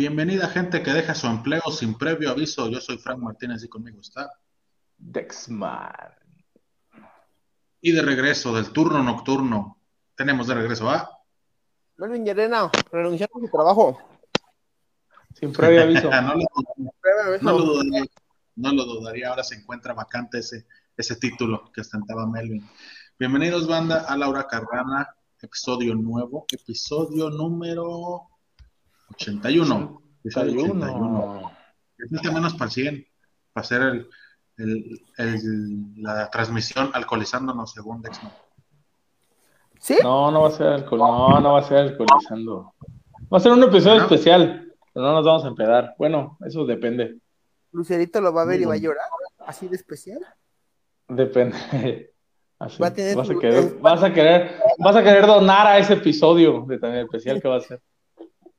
Bienvenida gente que deja su empleo sin previo aviso. Yo soy Frank Martínez y conmigo está. Dexman. Y de regreso del turno nocturno, tenemos de regreso a. Melvin Llerena, renunciando a su trabajo. Sin previo aviso. no, lo, no dudaría, no lo dudaría. Ahora se encuentra vacante ese, ese título que ostentaba Melvin. Bienvenidos, banda, a Laura Carrana, episodio nuevo, episodio número 81. Episodio 81. Es menos para el 100, para hacer el, el- el- la transmisión alcoholizándonos según Dexman. ¿Sí? No, no va a ser alcohol. No, no va a ser alcoholizando. Va a ser un episodio ¿No? especial, pero no nos vamos a empedar. Bueno, eso depende. Lucerito lo va a ver y va a llorar. Así de especial. Depende. Así, Va a tener vas, a querer, vas, a querer, vas a querer donar a ese episodio de tan especial que va a ser.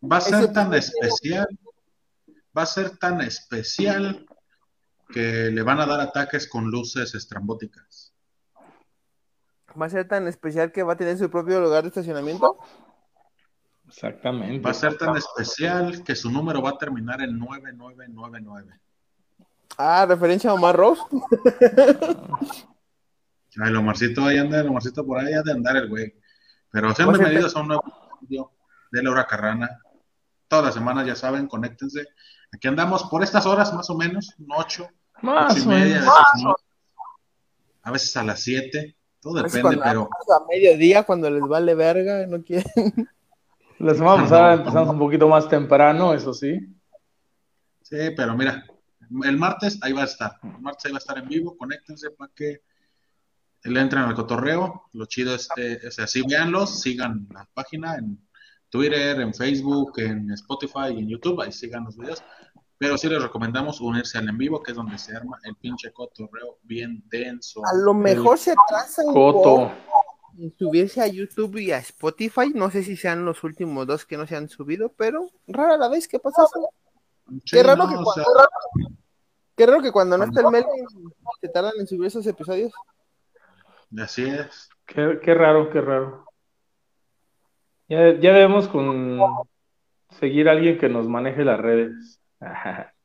Va a ser tan especial, va a ser tan especial que le van a dar ataques con luces estrambóticas. Va a ser tan especial que va a tener su propio lugar de estacionamiento. Exactamente. Va a ser tan especial que su número va a terminar en 9999. Ah, referencia a Omar Rose. Ay, el Omarcito ahí anda, el Omarcito por ahí ha de andar el güey. Pero sean bienvenidos a un nuevo episodio de Laura Carrana. Todas las semanas, ya saben, conéctense. Aquí andamos por estas horas, más o menos, un 8, Más ocho y media, a veces a veces a las 7. Todo depende, cuando- pero A mediodía, cuando les vale verga, no quieren. La semana pasada No, empezamos no. un poquito más temprano, eso sí. Sí, pero mira, el martes ahí va a estar. El martes ahí va a estar en vivo. Conéctense para que le entren al cotorreo. Lo chido es, eh, es así, véanlos, sigan la página en Twitter, en Facebook, en Spotify y en YouTube. Ahí sigan los videos. Pero sí les recomendamos unirse al en vivo, que es donde se arma el pinche cotorreo bien denso. A lo mejor se atrasa un Coto. en subirse a YouTube y a Spotify. No sé si sean los últimos dos que no se han subido, pero rara la vez que pasa eso. Sí, Qué raro, no, que o cuando, sea, qué raro que cuando no está el Melvin se tardan en subir esos episodios. así es. Qué, qué raro, qué raro. Ya, ya debemos con seguir a alguien que nos maneje las redes.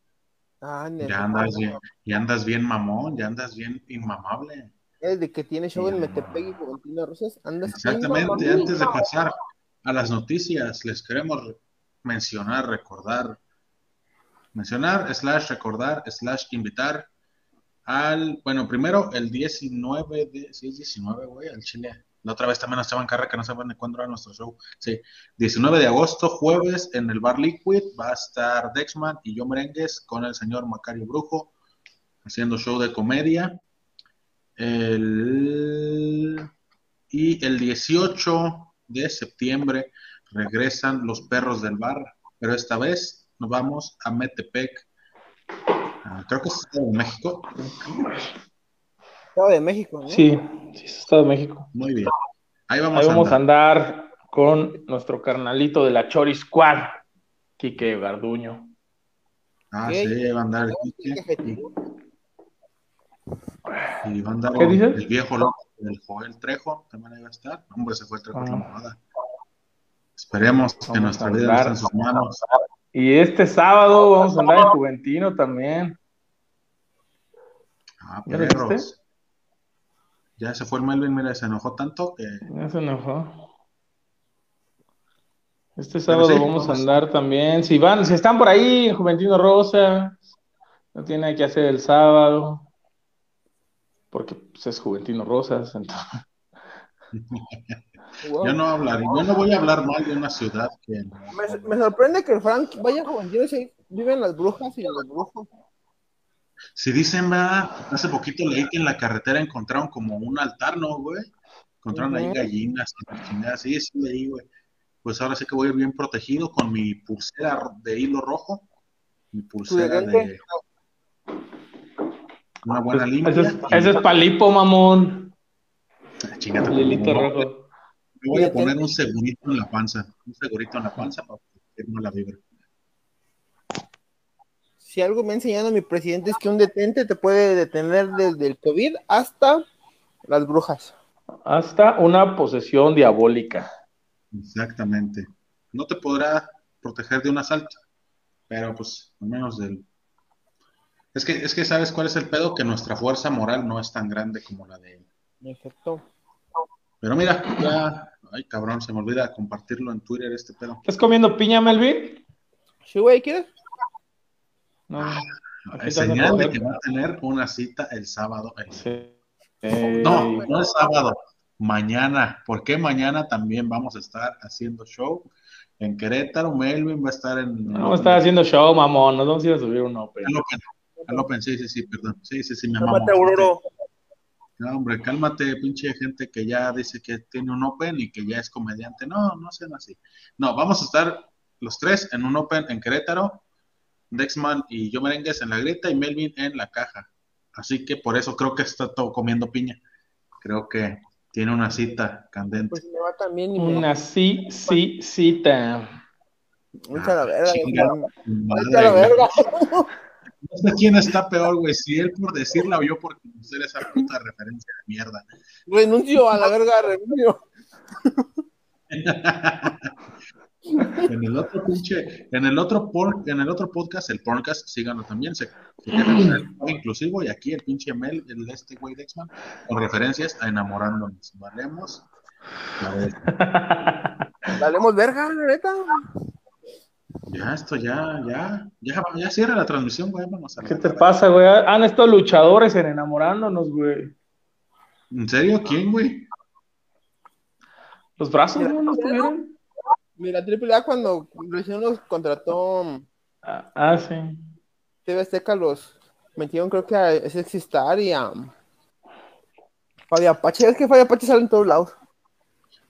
Ah. Ya andas bien, ya andas bien mamón, ya andas bien inmamable. El de que tiene show en. Metepec y Juventino Rosas. Andas Exactamente, bien, antes de pasar a las noticias, les queremos re- mencionar, recordar, mencionar, slash recordar, slash invitar al, bueno, primero el 19 de, sí es 19, güey, al Chile. La otra vez también nos echaban carrera que no saben de cuándo era nuestro show. Sí, 19 de agosto, jueves, en el Bar Liquid, va a estar Dexman y yo Merengues con el señor Macario Brujo, haciendo show de comedia. El... Y el 18 de septiembre regresan los perros del bar, pero esta vez nos vamos a Metepec. Ah, creo que es de México. Estado de México, ¿no? Sí, sí, es Estado de México. Muy bien. Ahí vamos, Ahí vamos a a andar. con nuestro carnalito de la Chori Squad, Quique Garduño. Ah, ¿Qué? sí, va a andar el ¿Qué Quique. objetivo? Y va a andar ¿Qué dices? el viejo loco del Joel Trejo, también ahí va a estar. Hombre, se fue el Trejo, es la Ah. mamada. Esperemos que Vamos nuestra vida esté en sus manos. Y este sábado vamos a andar en Juventino también. Ah, ¿Ya lo perros. Ya se fue el Melvin, mira, se enojó tanto que Ya se enojó. Este sábado sí, vamos a andar también. Si van, si están por ahí en Juventino Rosa, no tienen nada que hacer el sábado, porque pues, es Juventino Rosas. entonces- Wow. yo no hablaré, yo no voy a hablar mal de una ciudad que Me, me sorprende que el Frank vaya a Juventino y se- viven las brujas y los brujos. Si dicen, va, hace poquito leí que en la carretera encontraron como un altar, ¿no, güey? Encontraron ahí Ujú. gallinas, y la chingada, sí, sí leí, güey. Pues ahora sí que voy a ir bien protegido con mi pulsera de hilo rojo, mi pulsera de una buena Pues, limpia. ese, es, ese es palipo, mamón. Ah, chingate, El hilito no, rojo. Me voy a poner un segurito en la panza, un segurito en la panza para que no la vibra. Si algo me ha enseñado mi presidente es que un detente te puede detener desde el COVID hasta las brujas. Hasta una posesión diabólica. Exactamente. No te podrá proteger de un asalto, Pero pues, al menos del. Es que, es que sabes cuál es el pedo, que nuestra fuerza moral no es tan grande como la de él. Exacto. Pero mira, ya. Ay, cabrón, se me olvida compartirlo en Twitter este pedo. ¿Estás comiendo piña, Melvin? Sí, güey, ¿quieres? No. Ah, Es señal de que va a tener una cita el sábado. Sí. Eh, No, no es sábado, mañana. ¿Por qué mañana también vamos a estar haciendo show? En Querétaro, Melvin va a estar en. no está haciendo show, mamón. Nos vamos a ir a subir un Open. Al Open, al Open, sí, sí, sí, perdón. Sí, sí, sí, me Cálmate, mamó. Auroro. No, hombre, cálmate, pinche gente que ya dice que tiene un Open y que ya es comediante. No, no sean así. No, vamos a estar los tres en un Open en Querétaro, Dexman y yo merengues en la grita y Melvin en la caja. Así que por eso creo que está todo comiendo piña. Creo que tiene una cita candente. Pues me va también y me Una sí, sí, cita. Mucha la verga. Chinga. güey. Madre, Vete a la verga. No sé quién está peor, güey, si él por decirla o yo por conocer esa puta referencia de mierda. Renuncio a la verga, renuncio. En el otro pinche, en el otro por, en el otro podcast, el podcast, síganlo también, se, se inclusivo y aquí el pinche Mel, el de este güey de X-Man, con referencias a enamorándonos. Valemos. A ver, Valemos verga, neta. ya, esto ya, ya, ya, ya cierra la transmisión, güey, vamos a ¿Qué te pasa, güey? Han estado luchadores en enamorándonos, güey. ¿En serio? ¿Quién, güey? Los brazos, ¿no? ¿No estuvieron? Mira, AAA cuando recién nos contrató Ah, ah, sí. TV Azteca, los metieron creo que a Sexy Star y a Fabi Apache. Es que Fabi Apache sale en todos lados.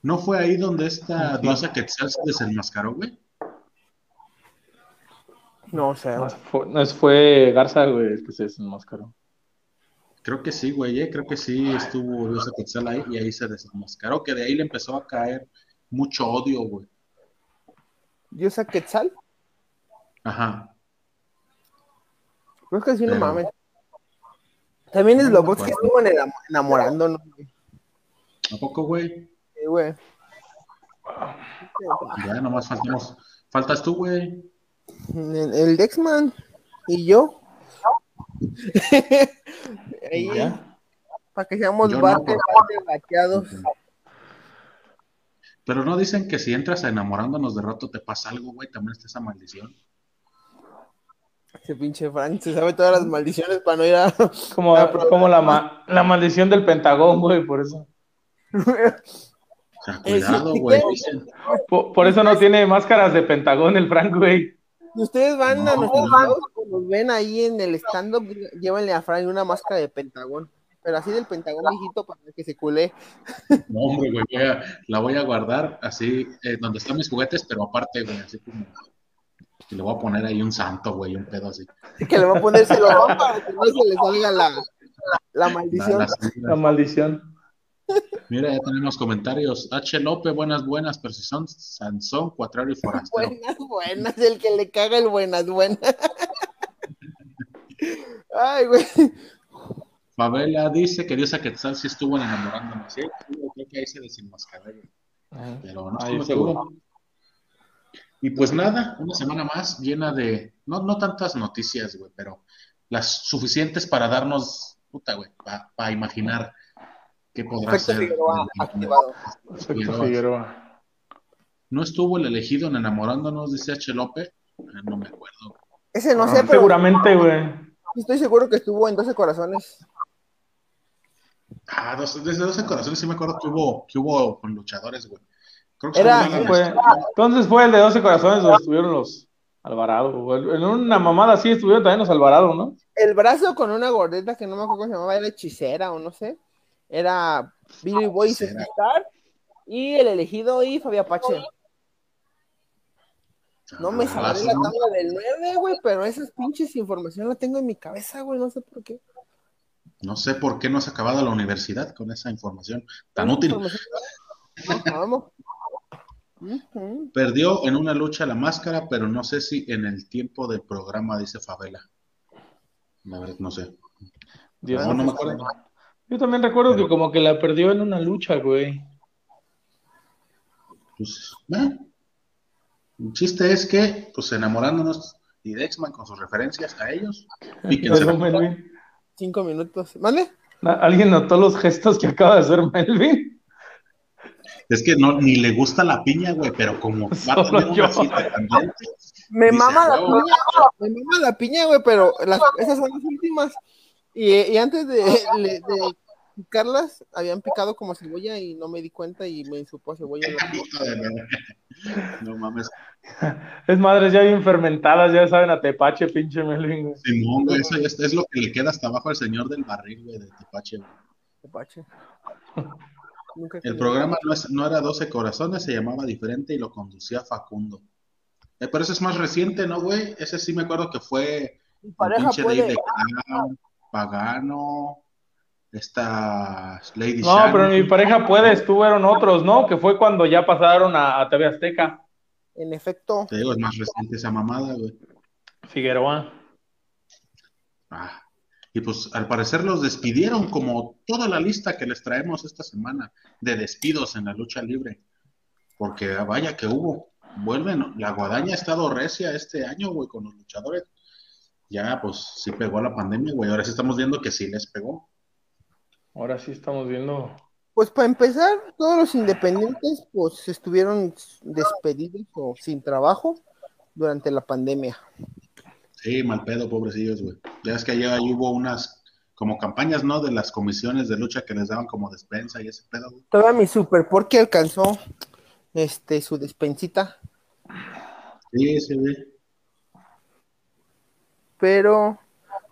¿No fue ahí donde esta diosa Quetzal se desenmascaró, güey? No sé. No, fue, no, fue Garza, güey, el que se desenmascaró. Creo que sí, güey, eh, creo que sí estuvo diosa Quetzal ahí y ahí se desenmascaró, que de ahí le empezó a caer mucho odio, güey. Diosa Quetzal. Ajá. Creo que sí, no Pero- mames. También es No lo me que estuvo enam- enamorándonos. ¿A poco, güey? Sí, güey. Ya, nomás faltamos. Faltas tú, güey. El, el Dexman y yo. Ahí, ¿Ya? para que seamos Yo no, bate, bate, bateados. Pero no dicen que si entras a enamorándonos de rato te pasa algo, güey, también está esa maldición. Ese pinche Frank se sabe todas las maldiciones para no ir a. Como, como la, ma- la maldición del Pentagón, güey, por eso. O sea, cuidado, güey. Por, por eso no tiene máscaras de Pentagón el Frank, güey. Si ustedes van a nuestros no. shows, nos ven ahí en el stand-up, llévenle a Frank una máscara de Pentagón. Pero así del Pentagón viejito para que se culé. no, hombre, güey, voy a- la voy a guardar así, eh, donde están mis juguetes, pero aparte, güey, así como. Y le voy a poner ahí un santo, güey, un pedo así. Que le va a poner celofán para que no se le salga la, la maldición. La maldición. Mira, ya tenemos comentarios. H. López, buenas, buenas, pero si son Sansón, Cuatrero y Forastero. Buenas, buenas, el que le caga el buenas, buenas. Ay, güey. Fabela dice que Diosa Quetzal sí estuvo enamorándonos. Sí, yo creo que ahí se desenmascaró, pero no estuvo seguro. Y pues nada, una semana más llena de, no, no tantas noticias, güey, pero las suficientes para darnos, puta, güey, para imaginar qué podrá Efecto ser. Figueroa el- activado. Perfecto, Figueroa. Figueroa. No estuvo el elegido en enamorándonos, dice H. López. Eh, No me acuerdo. Ese no Ah, sé, pero Seguramente, güey. estoy seguro que estuvo en 12 corazones. Ah, dos- desde 12 corazones sí me acuerdo que hubo, que hubo con luchadores, güey. Creo que Era- fue entonces fue el de 12 corazones donde estuvieron los Alvarado. güey. En una mamada así estuvieron también los Alvarado, ¿no? El brazo con una gordeta que no me acuerdo cómo se llamaba, era hechicera o no sé. Era Billy Boy y Hechicera. Star. Y el elegido y Fabi Apache. No me Ah, sabré la tabla del 9, güey, pero esas pinches información la tengo en mi cabeza, güey, no sé por qué. No sé por qué no has acabado la universidad con esa información tan útil. Información- No. Perdió en una lucha la máscara, pero no sé si en el tiempo del programa, dice Favela. La verdad, no sé. Dios No, no me acuerdo. Yo también recuerdo que como que la perdió en una lucha, güey. Pues, eh. El chiste es que, pues enamorándonos, y Dexman con sus referencias a ellos. Cinco minutos. ¿Mande? ¿Alguien notó los gestos que acaba de hacer Melvin? Es que no, ni le gusta la piña, güey, pero como va a tener una cita candente, Me mama la piña, me mama la piña, güey, pero las- esas son las últimas. Y, y antes de, de picarlas, habían picado como cebolla y no me di cuenta y me supo a cebolla. No mames. Es madres ya bien fermentadas, ya saben a tepache, pinche Melvin. güey. Simón, güey, eso es, es lo que le queda hasta abajo al señor del barril, güey, de Tepache. güey. Tepache. Nunca El programa no, es- no era 12 corazones, se llamaba diferente y lo conducía Facundo. Eh, pero ese es más reciente, ¿no, güey? Ese sí me acuerdo que fue Mi el pareja pinche puede. Clown, Pagano, esta Lady No, pero mi pareja puede, estuvieron otros, ¿no? Que fue cuando ya pasaron a, a TV Azteca. En efecto, Te digo, es más reciente esa mamada, güey. Figueroa. Ah, y pues al parecer los despidieron como toda la lista que les traemos esta semana de despidos en la lucha libre. Porque vaya que hubo. Vuelven, la guadaña ha estado recia este año, güey, con los luchadores. Ya, pues sí pegó la pandemia, güey. Ahora sí estamos viendo que sí les pegó. Ahora sí estamos viendo. Pues para empezar, todos los independientes pues estuvieron despedidos o sin trabajo durante la pandemia. Sí, mal pedo, pobrecillos, güey. Ya es que allá ahí hubo unas como campañas, ¿no? De las comisiones de lucha que les daban como despensa y ese pedo, güey. Todavía mi super porque alcanzó este su despensita, Sí, sí, güey. pero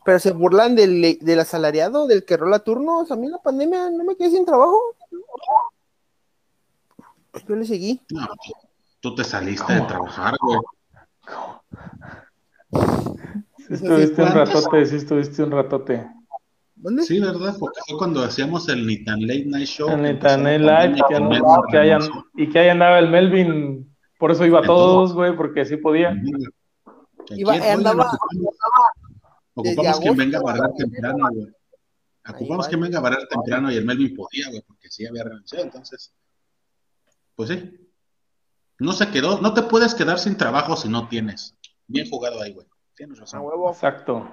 pero se burlan del, del asalariado, del que rola turnos. A mí en la pandemia no me quedé sin trabajo. Yo le seguí. No, tú te saliste de trabajar, güey. Sí estuviste un ratote, sí estuviste un ratote. ¿Dónde? Sí, ¿verdad? Porque fue cuando hacíamos el Nitan Late Night Show. El empezó la Internet Live, pandemia, que, que hayan, y que ahí andaba el Melvin, por eso iba a todos, güey, porque sí podía. Iba- oigan, andaba- ocupamos, quien agosto venga a barrer temprano, güey. Ocupamos quien venga a barrer temprano y el Melvin podía, güey, porque sí había renunciado, entonces. Pues sí. No se quedó, no te puedes quedar sin trabajo si no tienes. Bien jugado ahí, güey. Tienes A razón. huevo. Exacto.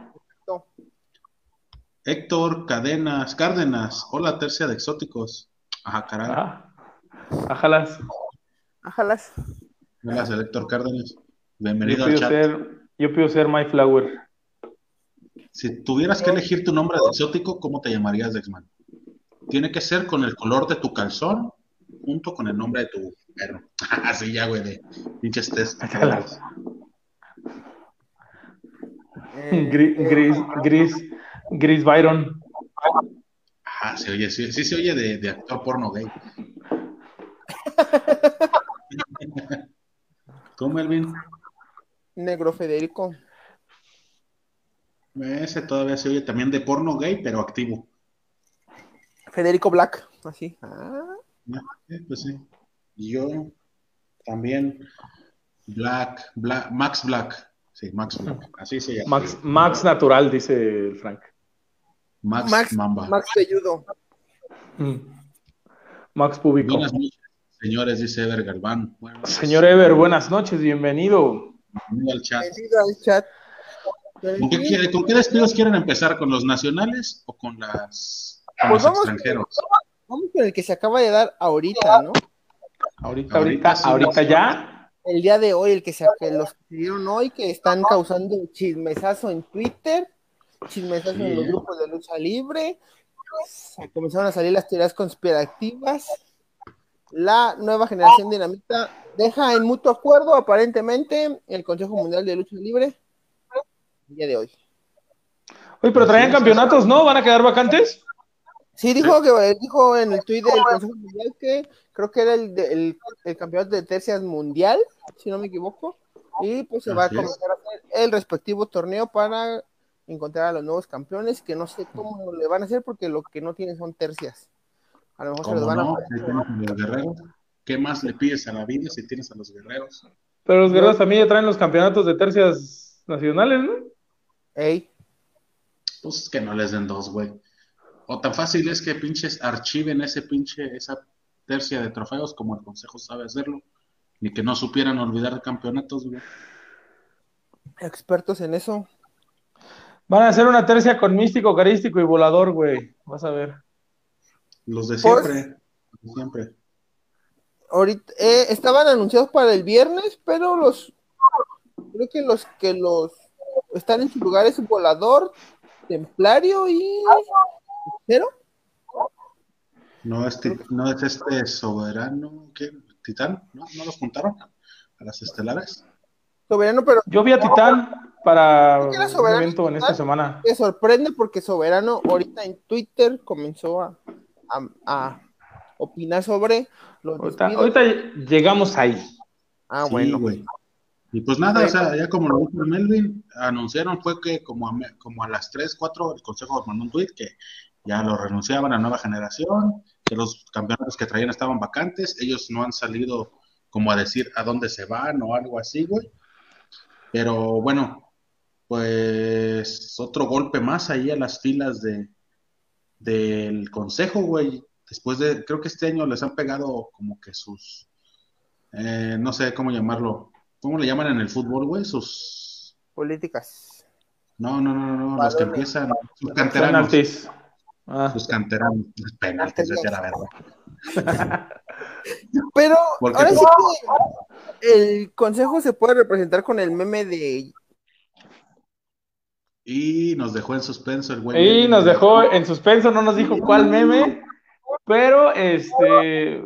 Héctor Cadenas, Cárdenas, hola tercia de exóticos. Ajá, caray. Ah, ajalas. Ájalas. Hola, Héctor Cárdenas. Yo Bienvenido al pido chat. ser, yo pido ser My Flower. Si tuvieras que elegir tu nombre de exótico, ¿cómo te llamarías, Dexman? Tiene que ser con el color de tu calzón junto con el nombre de tu perro. Así ya, güey, de pinches test. Ajalas. Eh, Gris, gris, gris, gris Byron. Ah, se oye, sí, sí se oye de, de actor porno gay. ¿Tú, Melvin? Negro Federico. Ese todavía se oye también de porno gay, pero activo. Federico Black. Así. Ah, sí, pues sí. Yo también. Black, Black, Max Black. Sí, Max Black. Así se llama. Max, Max Natural, dice el Frank. Max, Max, Mamba. Max Pelludo. Mm. Max Público. Buenas noches, señores, dice Ever Galván. Buenas noches. Señor Ever, buenas noches, bienvenido. Bienvenido al chat. Bienvenido al chat. ¿Con qué, quiere- con qué despidos quieren empezar? ¿Con los nacionales o con, las, con Pues los vamos- extranjeros? Vamos con el que se acaba de dar ahorita, ¿no? Ahorita, Ahorita ahorita, sí, ahorita sí. ya. El día de hoy, el que se que los que se dieron hoy, que están causando chismesazo en Twitter, chismesazo Sí, en los grupos de lucha libre. Comenzaron a salir las teorías conspirativas. La nueva generación dinamita deja en mutuo acuerdo, aparentemente, el Consejo Mundial de Lucha Libre el día de hoy. Oye, pero traían campeonatos, ¿no? ¿Van a quedar vacantes? Sí, dijo que dijo en el tuit del Consejo Mundial que creo que era el, el, el campeonato de tercias mundial, si no me equivoco, y pues se va a Así comenzar a hacer el respectivo torneo para encontrar a los nuevos campeones, que no sé cómo le van a hacer porque lo que no tienen son tercias. A lo mejor se los ¿Cómo van no? a Si tienes a los guerreros. ¿Qué más le pides a la vida si tienes a los guerreros? Pero los guerreros también ya traen los campeonatos de tercias nacionales, ¿no? Ey, Pues que no les den dos, güey. O tan fácil es que pinches archiven ese pinche, esa tercia de trofeos como el consejo sabe hacerlo. Ni que no supieran olvidar campeonatos, güey. expertos en eso. Van a hacer una tercia con místico, carístico y volador, güey. Vas a ver. Los de siempre. Siempre. Ahorita eh, estaban anunciados para el viernes, pero los creo que los que los están en su lugar es volador, templario y cero. No es, ti- no es este soberano, ¿qué? ¿Titán? ¿No? ¿No los juntaron a las estelares? Soberano, pero Yo vi a Titán para ¿Por qué era un soberano evento en esta semana. me sorprende porque Soberano ahorita en Twitter comenzó a, a, a opinar sobre los ahorita llegamos ahí. Ah, Sí, bueno. güey. Y pues nada, o sea, ya como lo dijo el Melvin, anunciaron fue que como a, como a las 3, 4, el Consejo mandó un tweet que ya lo renunciaban a nueva generación, que los campeonatos que traían estaban vacantes, ellos no han salido como a decir a dónde se van o algo así, güey. Pero bueno, pues otro golpe más ahí a las filas de del Consejo, güey. Después de, creo que este año les han pegado como que sus, eh, no sé cómo llamarlo, ¿cómo le llaman en el fútbol, güey? Sus, Políticas. no, no, no, no, los que empiezan, sus canteranos, Penaltis. Ah, sus canteranos, penaltis, decía la verdad. Pero Porque ahora sí que el consejo se puede representar con el meme de Y nos dejó en suspenso el güey. Y nos dejó en suspenso, no nos dijo cuál meme, pero este,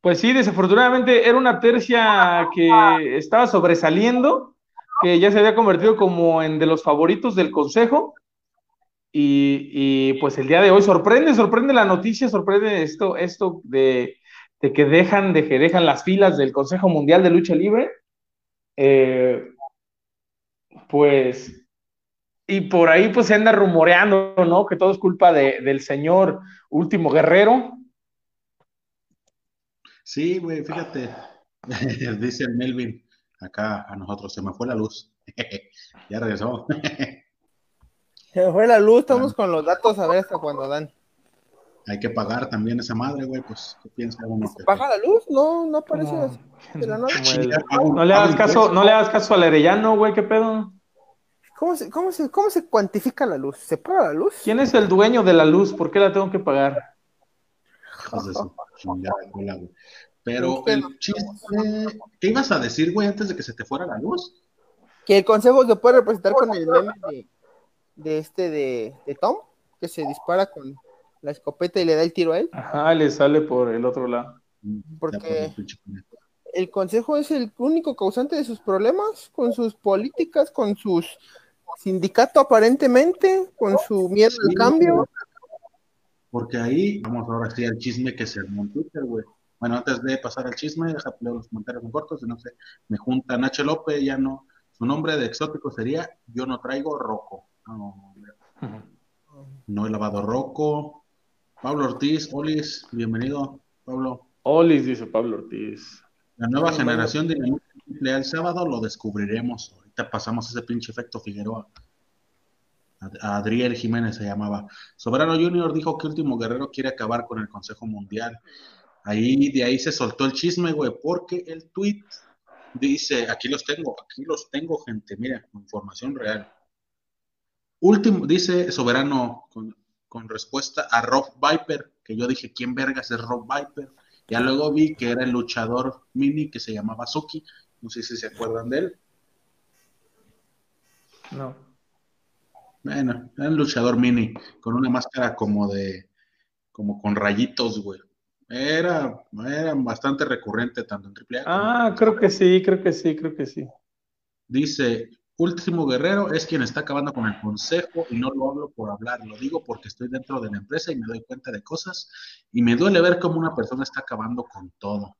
pues sí, desafortunadamente era una tercia que estaba sobresaliendo, que ya se había convertido como en de los favoritos del consejo. Y, y, pues el día de hoy sorprende, sorprende la noticia, sorprende esto, esto de, de que dejan, de que dejan las filas del Consejo Mundial de Lucha Libre. Eh, pues y por ahí pues se anda rumoreando, ¿no? Que todo es culpa de, del señor Último Guerrero. Sí, güey, fíjate. Dice el Melvin, acá a nosotros se me fue la luz. ya regresó. se me fue la luz, estamos con los datos a ver hasta cuándo dan. Hay que pagar también esa madre, güey, pues, ¿qué piensa uno? ¿Se baja la luz? No, no aparece así de la el- Hago- no le hagas caso, no le hagas caso al Arellano, güey, ¿qué pedo? ¿Cómo se, cómo, se, ¿Cómo se cuantifica la luz? ¿Se paga la luz? ¿Quién es el dueño de la luz? ¿Por qué la tengo que pagar? Hijos de su chingada cola, güey. Pero ¿Qué el chiste, ¿qué ibas a decir, güey, antes de que se te fuera la luz? Que el consejo se puede representar con el meme de, de este de, de Tom, que se dispara con la escopeta y le da el tiro a él. Ajá, le sale por el otro lado. Porque- por el consejo es el único causante de sus problemas, con sus políticas, con sus sindicato aparentemente, con su miedo al Sí, cambio. Porque ahí, vamos ahora sí al chisme que se armó en Twitter, güey. Bueno, antes de pasar al chisme, déjame leer los comentarios en cortos, no sé, me junta Nacho López, ya no, su nombre de exótico sería Yo no traigo roco. No, no he lavado roco. Pablo Ortiz, Olis, bienvenido, Pablo. Olis, dice Pablo Ortiz. La nueva generación de el sábado lo descubriremos. Ahorita pasamos ese pinche efecto Figueroa. Ad- Adriel Jiménez se llamaba. Soberano Junior dijo que Último Guerrero quiere acabar con el Consejo Mundial. Ahí, de ahí se soltó el chisme, güey, porque el tweet dice, aquí los tengo, aquí los tengo, gente, mira, información real. Último, dice Soberano con, con respuesta a Rob Viper, que yo dije, ¿quién vergas es Rob Viper? Ya luego vi que era el luchador mini que se llamaba Suki, no sé si se acuerdan de él. No. Bueno, era un luchador mini, con una máscara como de, como con rayitos, güey. Era, era bastante recurrente tanto en AAA Ah, creo que sí, creo que sí, creo que sí. Dice, Último Guerrero es quien está acabando con el consejo y no lo hablo por hablar, lo digo porque estoy dentro de la empresa y me doy cuenta de cosas y me duele ver cómo una persona está acabando con todo.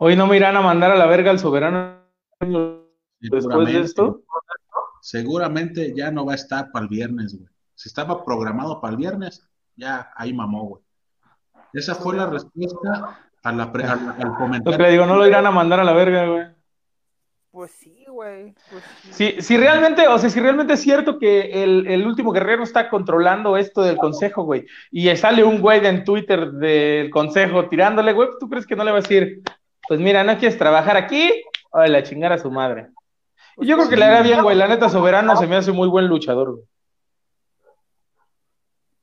Hoy no me irán a mandar a la verga al soberano después de esto. Seguramente ya no va a estar para el viernes, güey. Si estaba programado para el viernes, ya ahí mamó, güey. Esa fue la respuesta a la pre- al, al Lo que le comentario. digo, no lo irán a mandar a la verga, güey. Pues sí, güey. Pues sí. Si, si realmente, o sea, si realmente es cierto que el, el último guerrero está controlando esto del consejo, güey, y sale un güey en Twitter del consejo tirándole, güey, ¿tú crees que no le va a decir, pues mira, no quieres trabajar aquí? Órale, a chingar a su madre. Yo creo que le haría bien, güey. La neta, Soberano se me hace muy buen luchador, güey.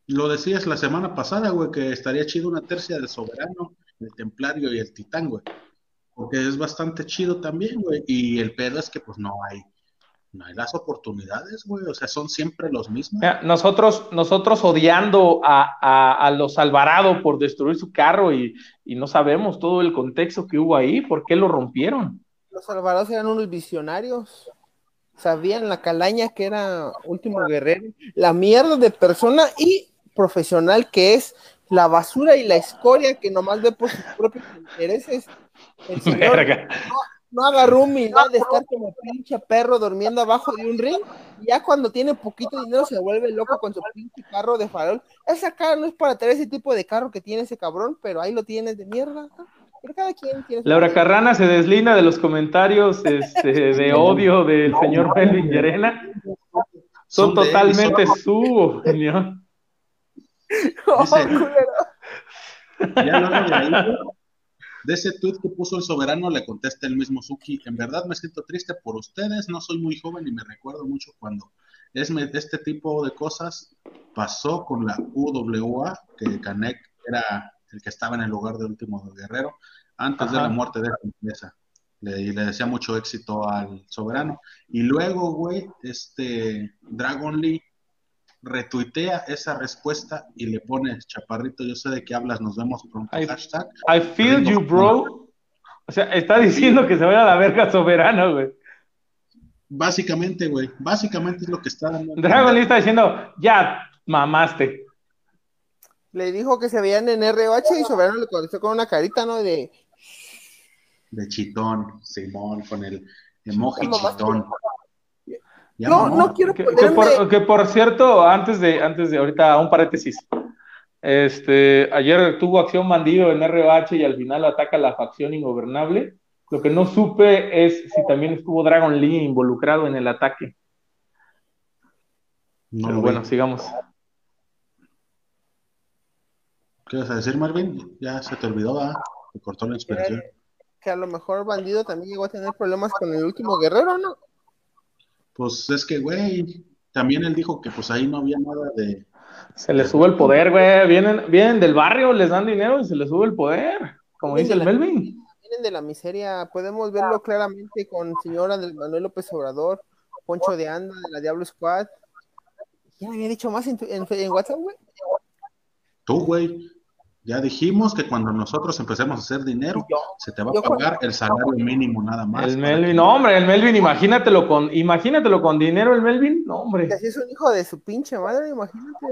Lo decías la semana pasada, güey, que estaría chido una tercia de Soberano, el Templario y el Titán, güey. Porque es bastante chido también, güey. Y el pedo es que pues no hay, no hay las oportunidades, güey. O sea, son siempre los mismos. Mira, nosotros, nosotros odiando a, a, a los Alvarado por destruir su carro y, y no sabemos todo el contexto que hubo ahí, por qué lo rompieron. Los Alvarados eran unos visionarios. Sabían la calaña que era Último Guerrero, la mierda de persona y profesional que es, la basura y la escoria que nomás ve por sus propios intereses. El señor no, no agarró humildad de estar como pinche perro durmiendo abajo de un ring. Y ya cuando tiene poquito dinero se vuelve loco con su pinche carro de farol. Esa cara no es para tener ese tipo de carro que tiene ese cabrón, pero ahí lo tienes de mierda. ¿no? Pero cada quien tiene su Laura. Carrana se deslinda de los comentarios este, de odio del señor Melvin Llerena. Son de totalmente son- su opinión. Oh. Ya de de ese tweet que puso el soberano, le contesta el mismo Suki. En verdad me siento triste por ustedes. No soy muy joven y me recuerdo mucho cuando es, me- este tipo de cosas pasó con la UWA, que Canek era el que estaba en el lugar del último guerrero, antes de la muerte de esa empresa. Le, y le decía mucho éxito al soberano. Y luego, güey, este Dragon Lee retuitea esa respuesta y le pone, chaparrito, yo sé de qué hablas, nos vemos pronto. Hashtag. I feel you, bro. O sea, está diciendo que se vaya a la verga soberano, güey. Básicamente, güey, básicamente es lo que está dando. Dragon Lee está diciendo, ya mamaste. Le dijo que se veían en RH y Soberano le contestó con una carita, ¿no? De De chitón, Simón, con el emoji chitón. Ya No, mamó. no quiero Que, que por, que por cierto, antes de, antes de ahorita, un paréntesis. Este, ayer tuvo acción bandido en RH y al final ataca la facción ingobernable. Lo que no supe es si también estuvo Dragon Lee involucrado en el ataque. No Pero bueno, vi. sigamos. ¿Qué vas a decir, Marvin? Ya se te olvidó, ¿verdad? Te cortó la inspiración. Que a lo mejor Bandido también llegó a tener problemas con el último guerrero, ¿no? Pues es que, güey, también él dijo que pues ahí no había nada de... Se les sube el poder, güey. Vienen, vienen del barrio, les dan dinero y se les sube el poder. Como dice el Melvin. Vienen de la miseria, podemos verlo claramente con señora del Manuel López Obrador, Poncho de Anda, de la Diablo Squad. ¿Quién había dicho más en, tu- en- en WhatsApp, güey? Tú, güey, ya dijimos que cuando nosotros empecemos a hacer dinero, Yo. se te va a pagar el salario mínimo nada más. El Melvin, que- no, hombre, el Melvin, imagínatelo con, imagínatelo con dinero, el Melvin, no, hombre. Que así es un hijo de su pinche madre, imagínate,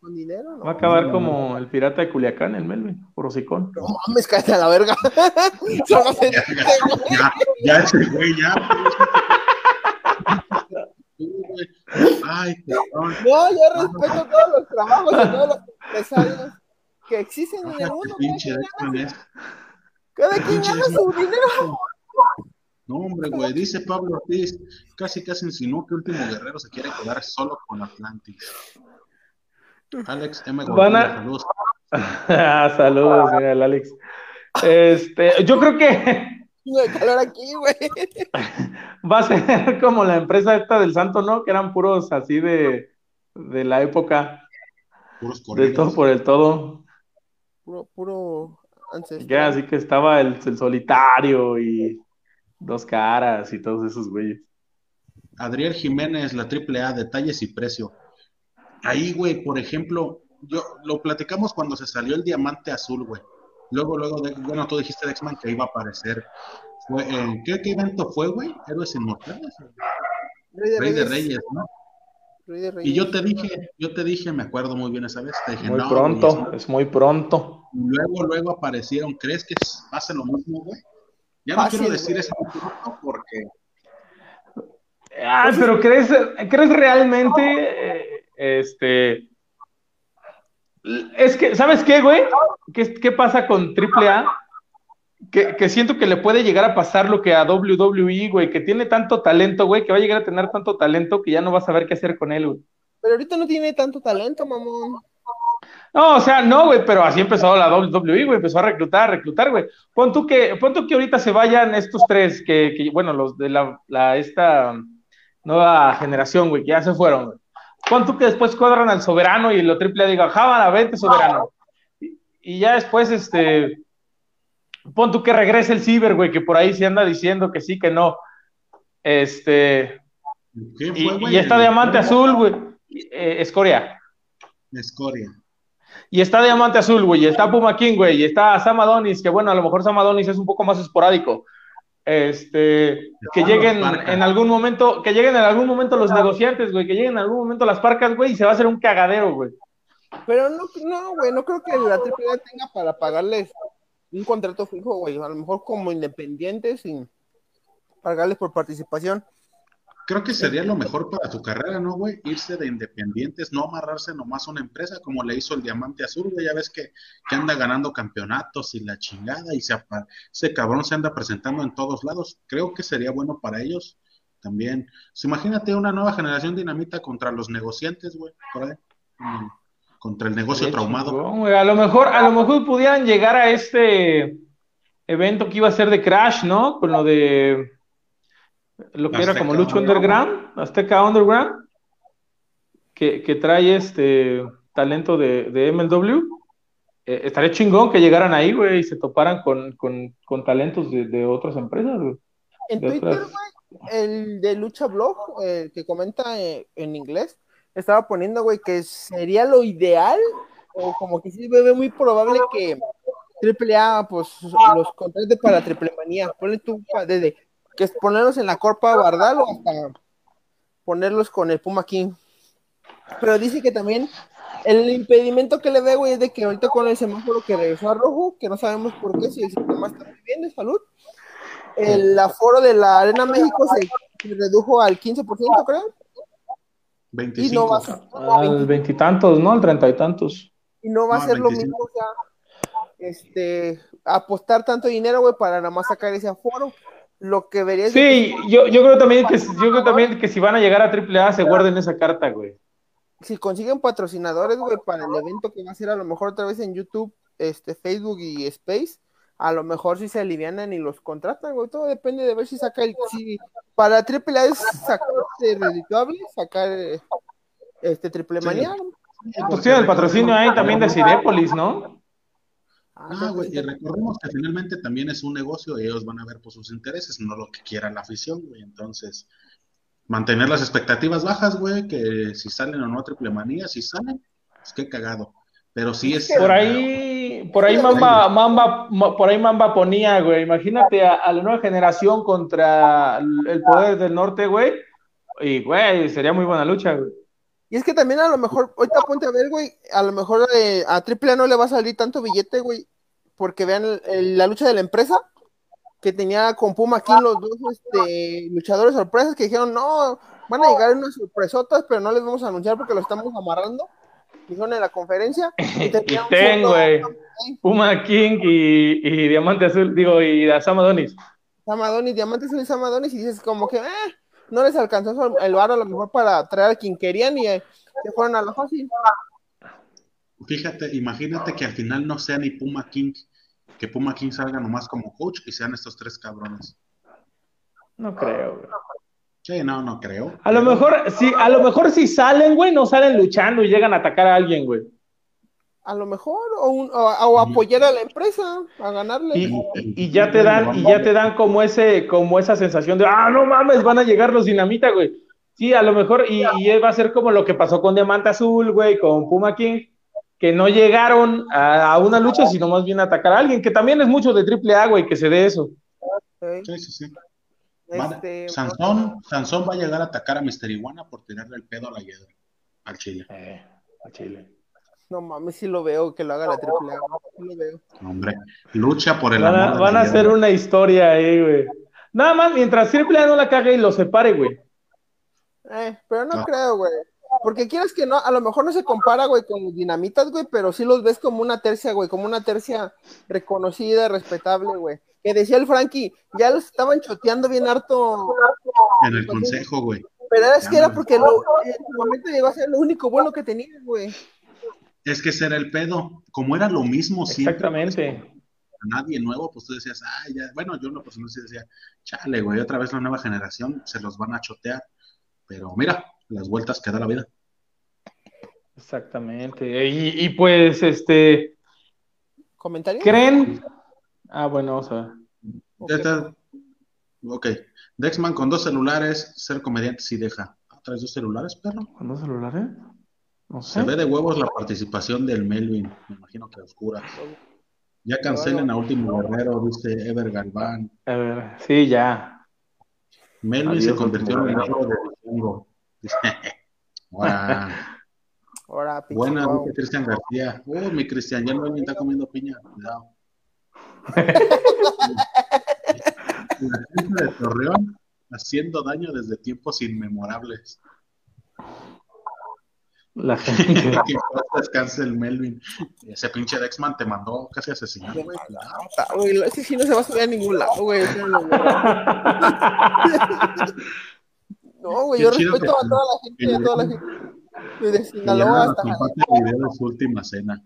con dinero, ¿no? Va a acabar como el pirata de Culiacán, el Melvin, por hocicón. No mames, cállate a la verga. Se. Ya, ya ese güey, ya. Ay, cabrón. No, yo respeto todos los trabajos de todos los empresarios que existen en el mundo. qué pinche Cada quien gana- su dinero. No, hombre, güey, dice Pablo Ortiz, casi casi insinuó que Último Guerrero se quiere quedar solo con Atlantis. Alex M. Van a- Gordillo, saludos. Ah, Saludos, mira, el Alex. Este, yo creo que de calor aquí, güey. va a ser como la empresa esta del Santo, ¿no? Que eran puros así de, de la época, Puros de corridos. todo por el todo. Puro, puro ancestral. Ya, así que estaba el, el solitario y dos caras y todos esos güeyes. Adriel Jiménez, la triple A, detalles y precio. Ahí, güey, por ejemplo, yo lo platicamos cuando se salió el diamante azul, güey. Luego, luego, de, bueno, tú dijiste, Dexman, que iba a aparecer. Fue, eh, ¿qué, ¿Qué evento fue, güey? ¿Héroes Inmortales? Rey de Rey de Reyes. Reyes, ¿no? Rey de Reyes. Y yo te dije, yo te dije, me acuerdo muy bien esa vez, te dije, Muy no, pronto, güey, es muy pronto. Luego, luego aparecieron, ¿crees que pase lo mismo, güey? Ya no Fácil, quiero decir güey. eso porque Ay, pero ¿crees, ¿crees realmente eh, este es que, ¿sabes qué, güey? ¿Qué, qué pasa con AAA? Que, que siento que le puede llegar a pasar lo que a WWE, güey, que tiene tanto talento, güey, que va a llegar a tener tanto talento que ya no vas a saber qué hacer con él, güey. Pero ahorita no tiene tanto talento, mamón. No, o sea, no, güey, pero así empezó la WWE, güey, empezó a reclutar, reclutar, güey. Pon tú que, pon tú que ahorita se vayan estos tres, que, que bueno, los de la, la, esta nueva generación, güey, que ya se fueron, güey. Pon tú que después cuadran al soberano y lo triple diga, a vente soberano. Y, y ya después, este, pon tú que regrese el ciber, güey, que por ahí se anda diciendo que sí, que no. Este, y, está Diamante Azul, güey. Eh, Escoria. Escoria. Y está Diamante Azul, güey. Y está Puma King, güey. Y está Sam Adonis, que bueno, a lo mejor Sam Adonis es un poco más esporádico. Este, que lleguen en algún momento, que lleguen en algún momento los negociantes, güey, que lleguen en algún momento las parcas, güey, y se va a hacer un cagadero, güey. Pero no, no, güey, no creo que la AAA tenga para pagarles un contrato fijo, güey. A lo mejor como independientes sin pagarles por participación. Creo que sería lo mejor para tu carrera, ¿no, güey? Irse de independientes, no amarrarse nomás a una empresa como le hizo el Diamante Azul, güey. Ya ves que, que anda ganando campeonatos y la chingada y se, ese cabrón se anda presentando en todos lados. Creo que sería bueno para ellos también. Pues imagínate una nueva generación dinamita contra los negociantes, güey, por ahí. Mm, contra el negocio traumado. a lo mejor, a lo mejor pudieran llegar a este evento que iba a ser de Crash, ¿no? Con lo de lo que era como Lucho Underground, Azteca Underground, que, que trae este talento de, de MLW. Eh, estaría chingón que llegaran ahí, güey, y se toparan con, con, con talentos de, de, otras empresas, güey. En Twitter, güey, el de Lucha Blog, el que comenta eh, en inglés, estaba poniendo, güey, que sería lo ideal, o como que sí ve muy probable que AAA, pues, los contratos para Triple Manía, ponle tú desde que es ponerlos en la Corpa Bardal o hasta ponerlos con el Puma King. Pero dice que también el impedimento que le ve, güey, es de que ahorita con el semáforo que regresó a rojo, que no sabemos por qué, si el sistema está muy bien de salud, el aforo de la Arena México se, redujo al 15%, creo. 25. Y no va a ser, al veintitantos, ¿no? Al treinta y tantos. Y no va a ser lo mismo, ya, este, apostar tanto dinero, güey, para nada más sacar ese aforo lo que vería Sí, yo, yo creo también que yo creo también que si van a llegar a AAA se guarden esa carta, güey. Si consiguen patrocinadores, güey, para el evento que va a ser a lo mejor otra vez en YouTube, este, Facebook y Space, a lo mejor si se alivianan y los contratan, güey, todo depende de ver si saca el si para AAA es sacarse redituable, sacar este triple manía. Pues tiene el patrocinio ahí también de Cinepolis, ¿no? Ah, güey, y recordemos que finalmente también es un negocio y ellos van a ver por sus intereses, no lo que quiera la afición, güey. Entonces, mantener las expectativas bajas, güey, que si salen o no triple manía, si salen, pues qué cagado. Pero sí es. Por ahí, por ahí Mamba, Mamba, por ahí Mamba ponía, güey. Imagínate a, la nueva generación contra el poder del norte, güey. Y, güey, sería muy buena lucha, güey. Y es que también a lo mejor, ahorita ponte a ver, güey, a lo mejor eh, a AAA no le va a salir tanto billete, güey, porque vean la lucha de la empresa, que tenía con Puma aquí los dos este, luchadores sorpresas que dijeron, no, van a llegar unas sorpresotas, pero no les vamos a anunciar porque lo estamos amarrando. Dijeron en la conferencia. Y, ten, güey. Puma King y, y, Diamante Azul, digo, y Samadonis. Samadonis, Diamante Azul y Samadonis, y dices como que, eh, no les alcanzó el bar a lo mejor para traer a quien querían y eh, se fueron a la fácil. Fíjate, imagínate que al final no sea ni Puma King, que Puma King salga nomás como coach y sean estos tres cabrones. No creo, güey. Sí, no, no creo. A lo mejor, sí, a lo mejor si salen, güey, no salen luchando y llegan a atacar a alguien, güey a lo mejor, o, apoyar a la empresa, a ganarle. Y, ya te dan, y ya te dan como ese, como esa sensación de, ah, no mames, van a llegar los dinamita, güey. Sí, a lo mejor, y, va a ser como lo que pasó con Diamante Azul, güey, con Puma King, que no llegaron a, una lucha, sino más bien a atacar a alguien, que también es mucho de triple A, güey, que se dé eso. Sí, sí, sí. Este, Sansón, Sansón va a llegar a atacar a Mister Iguana por tirarle el pedo a la hiedra, al Chile. Eh, al Chile. No mames, sí lo veo que lo haga la triple A, sí lo veo. Hombre, lucha por el van a, Van a hacer una historia ahí, güey. Nada más mientras triple A no la cague y lo separe, güey. Eh, pero no, creo, güey. Porque quieres que no, a lo mejor no se compara, güey, con los dinamitas, güey, pero sí los ves como una tercia, güey, como una tercia reconocida, respetable, güey. Que decía el Frankie, ya los estaban choteando bien harto. En el consejo, güey. Pero es que era porque en su momento llegó a ser lo único bueno que tenía, güey. Es que ese era el pedo. Como era lo mismo siempre. Exactamente. Nadie nuevo, pues tú decías, ah, ya. Bueno, yo no, pues no sí decía, chale, güey, otra vez la nueva generación se los van a chotear. Pero mira, las vueltas que da la vida. Exactamente. Y, y pues, este, ¿Comentario? ¿creen? Ah, bueno, vamos a ver. Ok. Dexman con dos celulares, ser comediante sí deja. Ah, ¿Traes dos celulares, perro? ¿Con dos celulares? No Se ve de huevos la participación del Melvin. Me imagino que a oscuras. Ya cancelen a Último Guerrero, dice Ever Galván. A ver, sí, ya. Melvin Adiós, se convirtió en el héroe de Vikingo. Dice, Ahora, buena, dice Cristian García. Oh, mi Cristian, ya Melvin está comiendo piña. Cuidado. La gente de Torreón haciendo daño desde tiempos inmemorables. La gente. que descanse el Melvin. Ese pinche Dexman te mandó casi güey. Güey, ese sí no se va a subir a ningún lado, güey. No, güey. Yo respeto que- a toda la gente, a toda la gente. Desde Sinaloa hasta nos comparte el video de su última cena.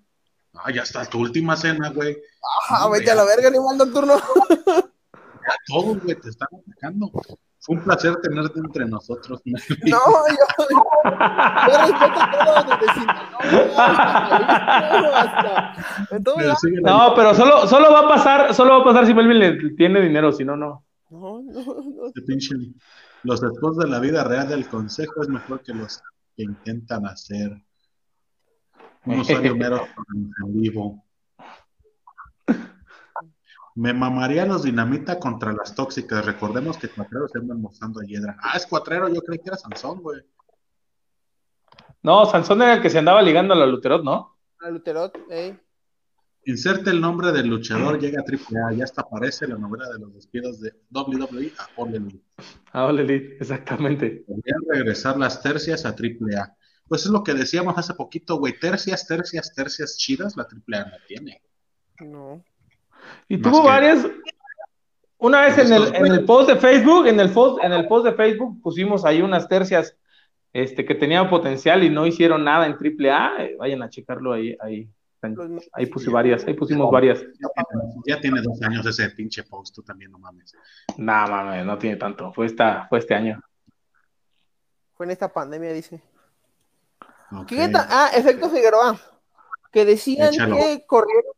Ah, ya está tu última cena, güey. Ah, vete a la verga, ni manda turno. Ya todos, güey, te están atacando. Fue un placer tenerte entre nosotros. No, yo, yo respeto a todos desde Sinaloa todo No, pero solo, solo va a pasar, solo va a pasar si Melvin le tiene dinero, si no, no. No, no, no. Este Los esposos de la vida real del consejo es mejor que los que intentan hacer. Un usuario mero en vivo. Me mamaría los dinamita contra las tóxicas. Recordemos que Cuatrero se anda mostrando a Hiedra. Ah, es Cuatrero, yo creí que era Sansón, güey. No, Sansón era el que se andaba ligando a la Luterot, ¿no? A Luterot, ey. Inserte el nombre del luchador, llega a AAA. Ya hasta aparece la novela de los despidos de WWE a All Elite. Ah, Ole Elite, exactamente. Podrían regresar las tercias a AAA. Pues es lo que decíamos hace poquito, güey. Tercias, tercias, tercias chidas, la AAA no tiene. No. Y tuvo que- varias. Una vez en el, en el post de Facebook, en el post, en el post de Facebook pusimos ahí unas tercias este, que tenían potencial y no hicieron nada en AAA. Eh, vayan a checarlo ahí, ahí. Ahí puse varias, ahí pusimos varias. Ya tiene, ya tiene dos años ese pinche post, tú también, no mames. Nah, mames, no tiene tanto. Fue esta, fue este año. Fue en esta pandemia, dice. Ok. ¿Qué tal? Ah, efecto Figueroa. Que decían Échalo. que corrieron,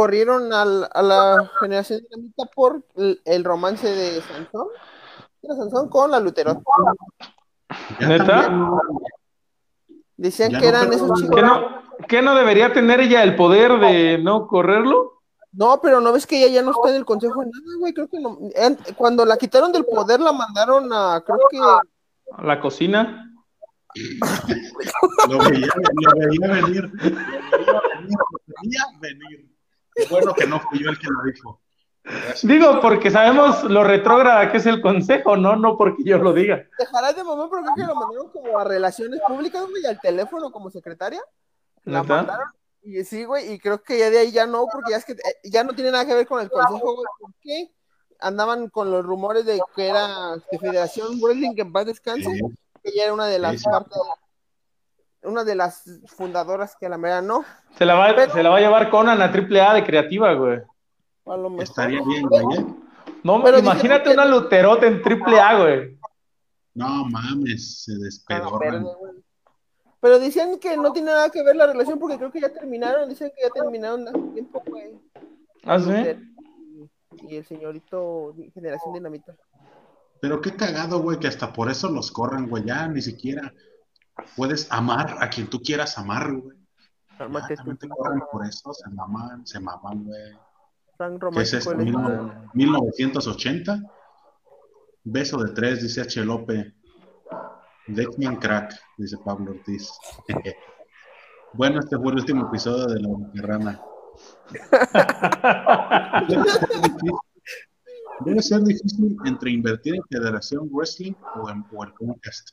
corrieron al- a la generación dinamita por el, el romance de Sansón. Era Sansón con la Luterot. Ya ¿Neta? Decían Ya que no eran esos que- ¿Qué chicos. no, ¿Qué no debería tener ella el poder de no correrlo? No, pero no ves que ella ya no está en el consejo de nada, güey. Creo que no. Cuando la quitaron del poder, la mandaron a. Creo que. A la cocina. Lo veía, lo veía venir. Lo veía venir, lo veía venir. Bueno que no fui yo el que lo dijo. Gracias. Digo, porque sabemos lo retrógrada que es el consejo, no, no porque yo lo diga. Dejarás de mamá, pero creo que lo mandaron como a relaciones públicas, güey, al teléfono como secretaria. La mandaron. Y sí, güey, y creo que ya de ahí ya no, porque ya es que eh, ya no tiene nada que ver con el consejo, güey. ¿Por qué? Andaban con los rumores de que era de Federación Wrestling que en paz descanse, Sí. que ella era una de las Sí, sí. partes, una de las fundadoras que a la mera no. Se la va, se la va a llevar Conan a triple A de creativa, güey. A lo mejor. Estaría bien, güey. ¿eh? No, Pero imagínate que- una luterota en triple A, güey. No mames, se despedorran. verga, güey. Pero decían que no tiene nada que ver la relación porque creo que ya terminaron, dicen que ya terminaron hace tiempo, güey. ¿Ah, sí? Y, el señorito Generación Dinamita. Pero qué cagado, güey, que hasta por eso los corren, güey. Ya ni siquiera puedes amar a quien tú quieras amar, güey. Ya, también te corren por eso, se maman, se maman, güey. ¿Qué es esto? el- Mil- 1980. Beso de tres, dice H. López. Dexman Crack, dice Pablo Ortiz. bueno, este fue el último episodio de La Rana. Debe ser difícil entre invertir en Federación Wrestling o en o el podcast.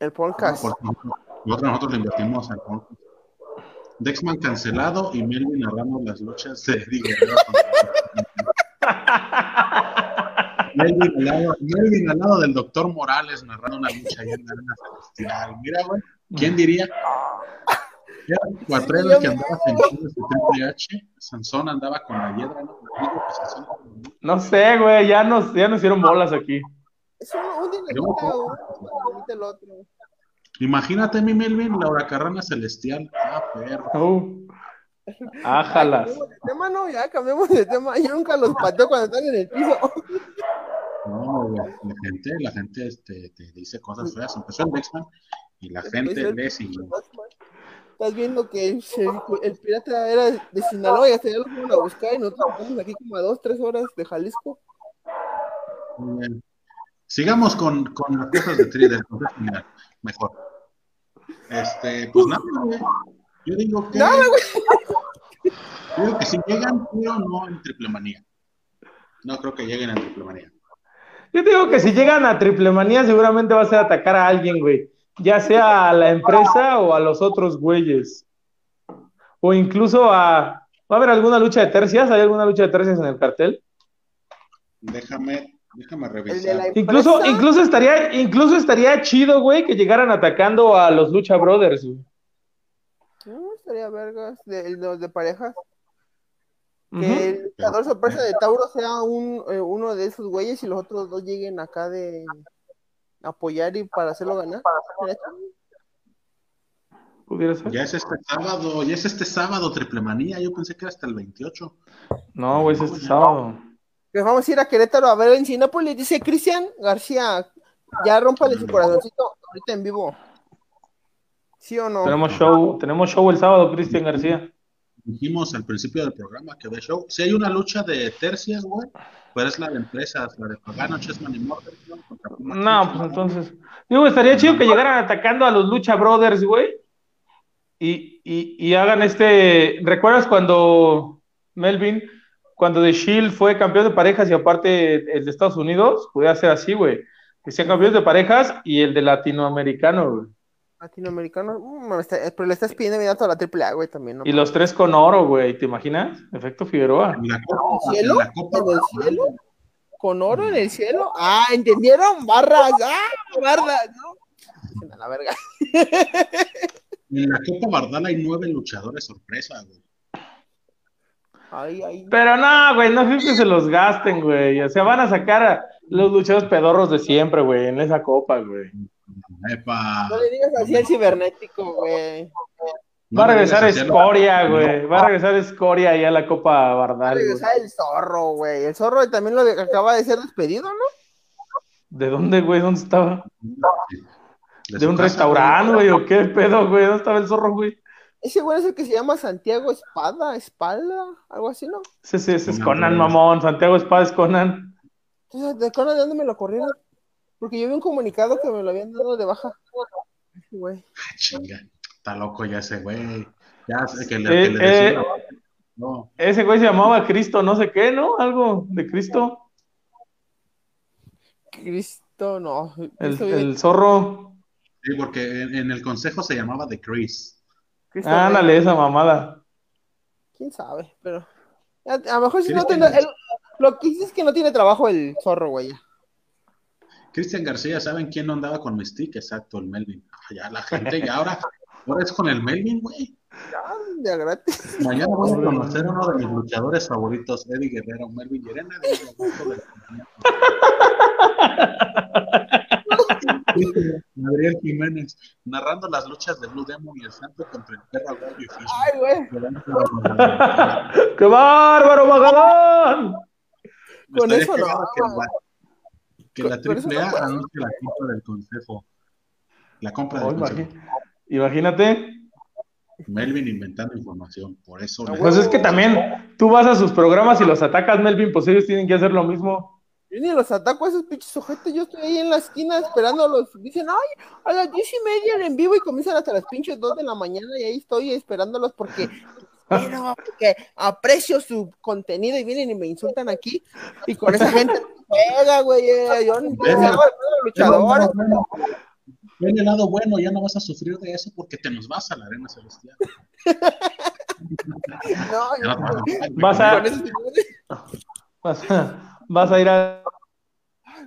El podcast. Porque nosotros, nosotros le invertimos al podcast. Dexman cancelado y Melvin narrando las luchas de Eddie Melvin al, lado, Melvin al lado del doctor Morales narrando una lucha allá en la arena celestial. Mira, güey, ¿quién diría? Era Cuatrero el que andaba fingiendo su Triple H. Sansón andaba con la hiedra, ¿no? No sé, güey, ya nos, ya nos hicieron bolas aquí. Es un, un dinamita, Yo- uno, un dinamita el otro. Imagínate mi Melvin, la huracarrana celestial. Ah, perro. Uh. Ájalas. De tema, no, ya cambiemos de tema. Yo nunca los pateo cuando están en el piso. No, la gente, la gente este, te dice cosas feas. Empezó el Dexman y la gente le siguió. Estás viendo que el, el pirata era de Sinaloa y hasta ya lo fueron a buscar y nosotros estamos aquí como a dos, tres horas de Jalisco. Muy bien. Sigamos con, con las cosas de Consejo Mundial. Mejor. Este, pues nada, güey. Yo digo que. Nada, Yo digo que si llegan, pero no en triple manía. No creo que lleguen en triple manía. Yo digo que si llegan a triple manía, seguramente va a ser atacar a alguien, güey. Ya sea a la empresa o a los otros güeyes. O incluso a. ¿Va a haber alguna lucha de tercias? ¿Hay alguna lucha de tercias en el cartel? Déjame, déjame revisar. Incluso, incluso estaría, incluso estaría chido, güey, que llegaran atacando a los Lucha Brothers, güey. No, estaría vergas. De, los de parejas. Que el luchador sorpresa de Tauro sea un, eh, uno de esos güeyes y los otros dos lleguen acá de apoyar y para hacerlo ganar. Mira, Pudiera ser. Ya es este sábado, ya es este sábado triple manía. Yo pensé que era hasta el 28. No, güey, es este sábado. Que vamos a ir a Querétaro a ver en Cinépolis, dice Cristian García. Ya rómpale su corazoncito ahorita en vivo. ¿Sí o no? Tenemos show, tenemos show el sábado, Cristian García. Dijimos al principio del programa que de show. Si hay una lucha de tercias, güey, pero es la de empresas, la de Pagano, Chessman y Morgan. ¿no? No, pues entonces. Digo, estaría chido que llegaran atacando a los Lucha Brothers, güey. Y, y, y hagan este. ¿Recuerdas cuando Melvin, cuando The Shield fue campeón de parejas y aparte el de Estados Unidos? Pudiera ser así, güey. Que sean campeones de parejas y el de latinoamericano, güey. Latinoamericano, mm, me está- pero le estás pidiendo bien a toda la AAA, güey, también, ¿no? Y los tres con oro, güey. ¿Te imaginas? Efecto Figueroa. En la Copa, ¿En el cielo? en la Copa ¿En el cielo? ¿Con oro en el cielo? Ah, ¿entendieron? Barras, ah, barras, ¿no? A la verga. En la Copa Bardal hay nueve luchadores sorpresa, güey. Ay, ay. Pero no, güey, no que se los gasten, güey. O sea, van a sacar a los luchadores pedorros de siempre, güey, en esa copa, güey. Epa. No le digas así al cibernético, güey. No Va a regresar Escoria, güey. Va a regresar Escoria ahí a la Copa Va a Bardal, regresar el zorro, güey. El zorro también lo de- acaba de ser despedido, ¿no? ¿De dónde, güey? ¿Dónde estaba? De ¿De su un restaurante, güey? ¿O qué pedo, güey? ¿Dónde estaba el zorro, güey? Ese güey es el que se llama Santiago Espada, Espalda, algo así, ¿no? Ese, ese- ese es Conan, mamón. Santiago Espada es Conan. Entonces, ¿de Conan de dónde me lo corrieron? Porque yo vi un comunicado que me lo habían dado de baja. Ese güey. Chinga, está loco ya ese güey. Ya sé que le, Eh, que le decía eh. la- No, Ese güey se llamaba Cristo, no sé qué, ¿no? Algo de Cristo. Cristo, no. El, zorro. sí, porque en, en el consejo se llamaba The Chris. Ándale, esa mamada. Quién sabe, pero. A, a lo mejor si no tiene. El- lo que dice es que no tiene trabajo el zorro, güey. Cristian García, ¿saben quién no andaba con Mystique? Exacto, el Melvin. Ah, ya la gente, ya ahora, ahora es con el Melvin, güey. Ya, de gratis. Mañana voy a conocer a uno de mis luchadores favoritos, Eddie Guerrero, Melvin Llerena. de Adrián Jiménez, narrando las luchas de Blue Demon y el Santo contra el perro Gallo y Fish. Ay, güey. ¡Qué bárbaro, Magadón! Me Con eso no. que la, que la AAA no anuncie la compra del consejo. La compra Oh, del consejo. imagínate. Melvin inventando información, por eso. Le- Pues es que también tú vas a sus programas y los atacas, Melvin, pues ellos tienen que hacer lo mismo. Yo ni los ataco a esos pinches ojetes. Yo estoy ahí en la esquina esperándolos. Dicen, ay, a las diez y media en vivo y comienzan hasta las pinches dos de la mañana. Y ahí estoy esperándolos porque. Pero, porque aprecio su contenido y vienen y me insultan aquí. Y con esa gente juega, güey. eh, Yo los luchadores. Ven el lado bueno, ya no vas a sufrir de eso porque te nos vas a la arena celestial. No, no te vas a- Vas a- Vas a, ir a,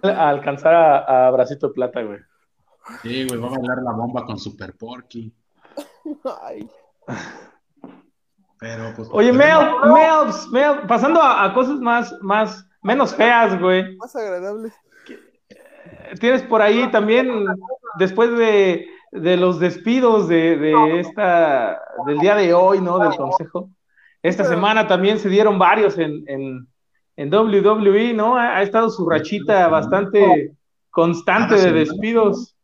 a alcanzar a, a Bracito de Plata, güey. Sí, güey, va a bailar la bomba con Super Porky. Ay, Pero, pues. Oye, pues, Mel, Mel, Mel, pasando a, a cosas más, más, menos feas, güey. Más agradables. Tienes por ahí también, después de, de los despidos de, de esta, del día de hoy, ¿no? Del consejo. Esta semana también se dieron varios en, en, en WWE, ¿no? Ha, ha estado su rachita bastante constante de despidos.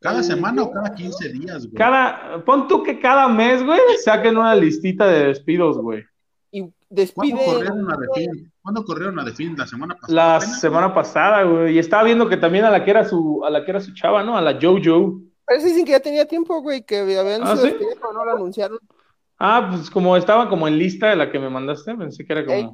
¿Cada semana o cada 15 días, güey? Cada, pon tú que cada mes, güey, saquen una listita de despidos, güey. Y ¿Cuándo despide. corrieron a Defin? ¿Cuándo corrieron a Defin? ¿La semana pasada? La apenas? semana pasada, güey, y estaba viendo que también a la que era su, a la que era su chava, ¿no? A la JoJo. Parece dicen que ya tenía tiempo, güey, que habían ¿Ah, sí? no lo anunciaron. Ah, pues como estaba como en lista de la que me mandaste, pensé que era como. Ey.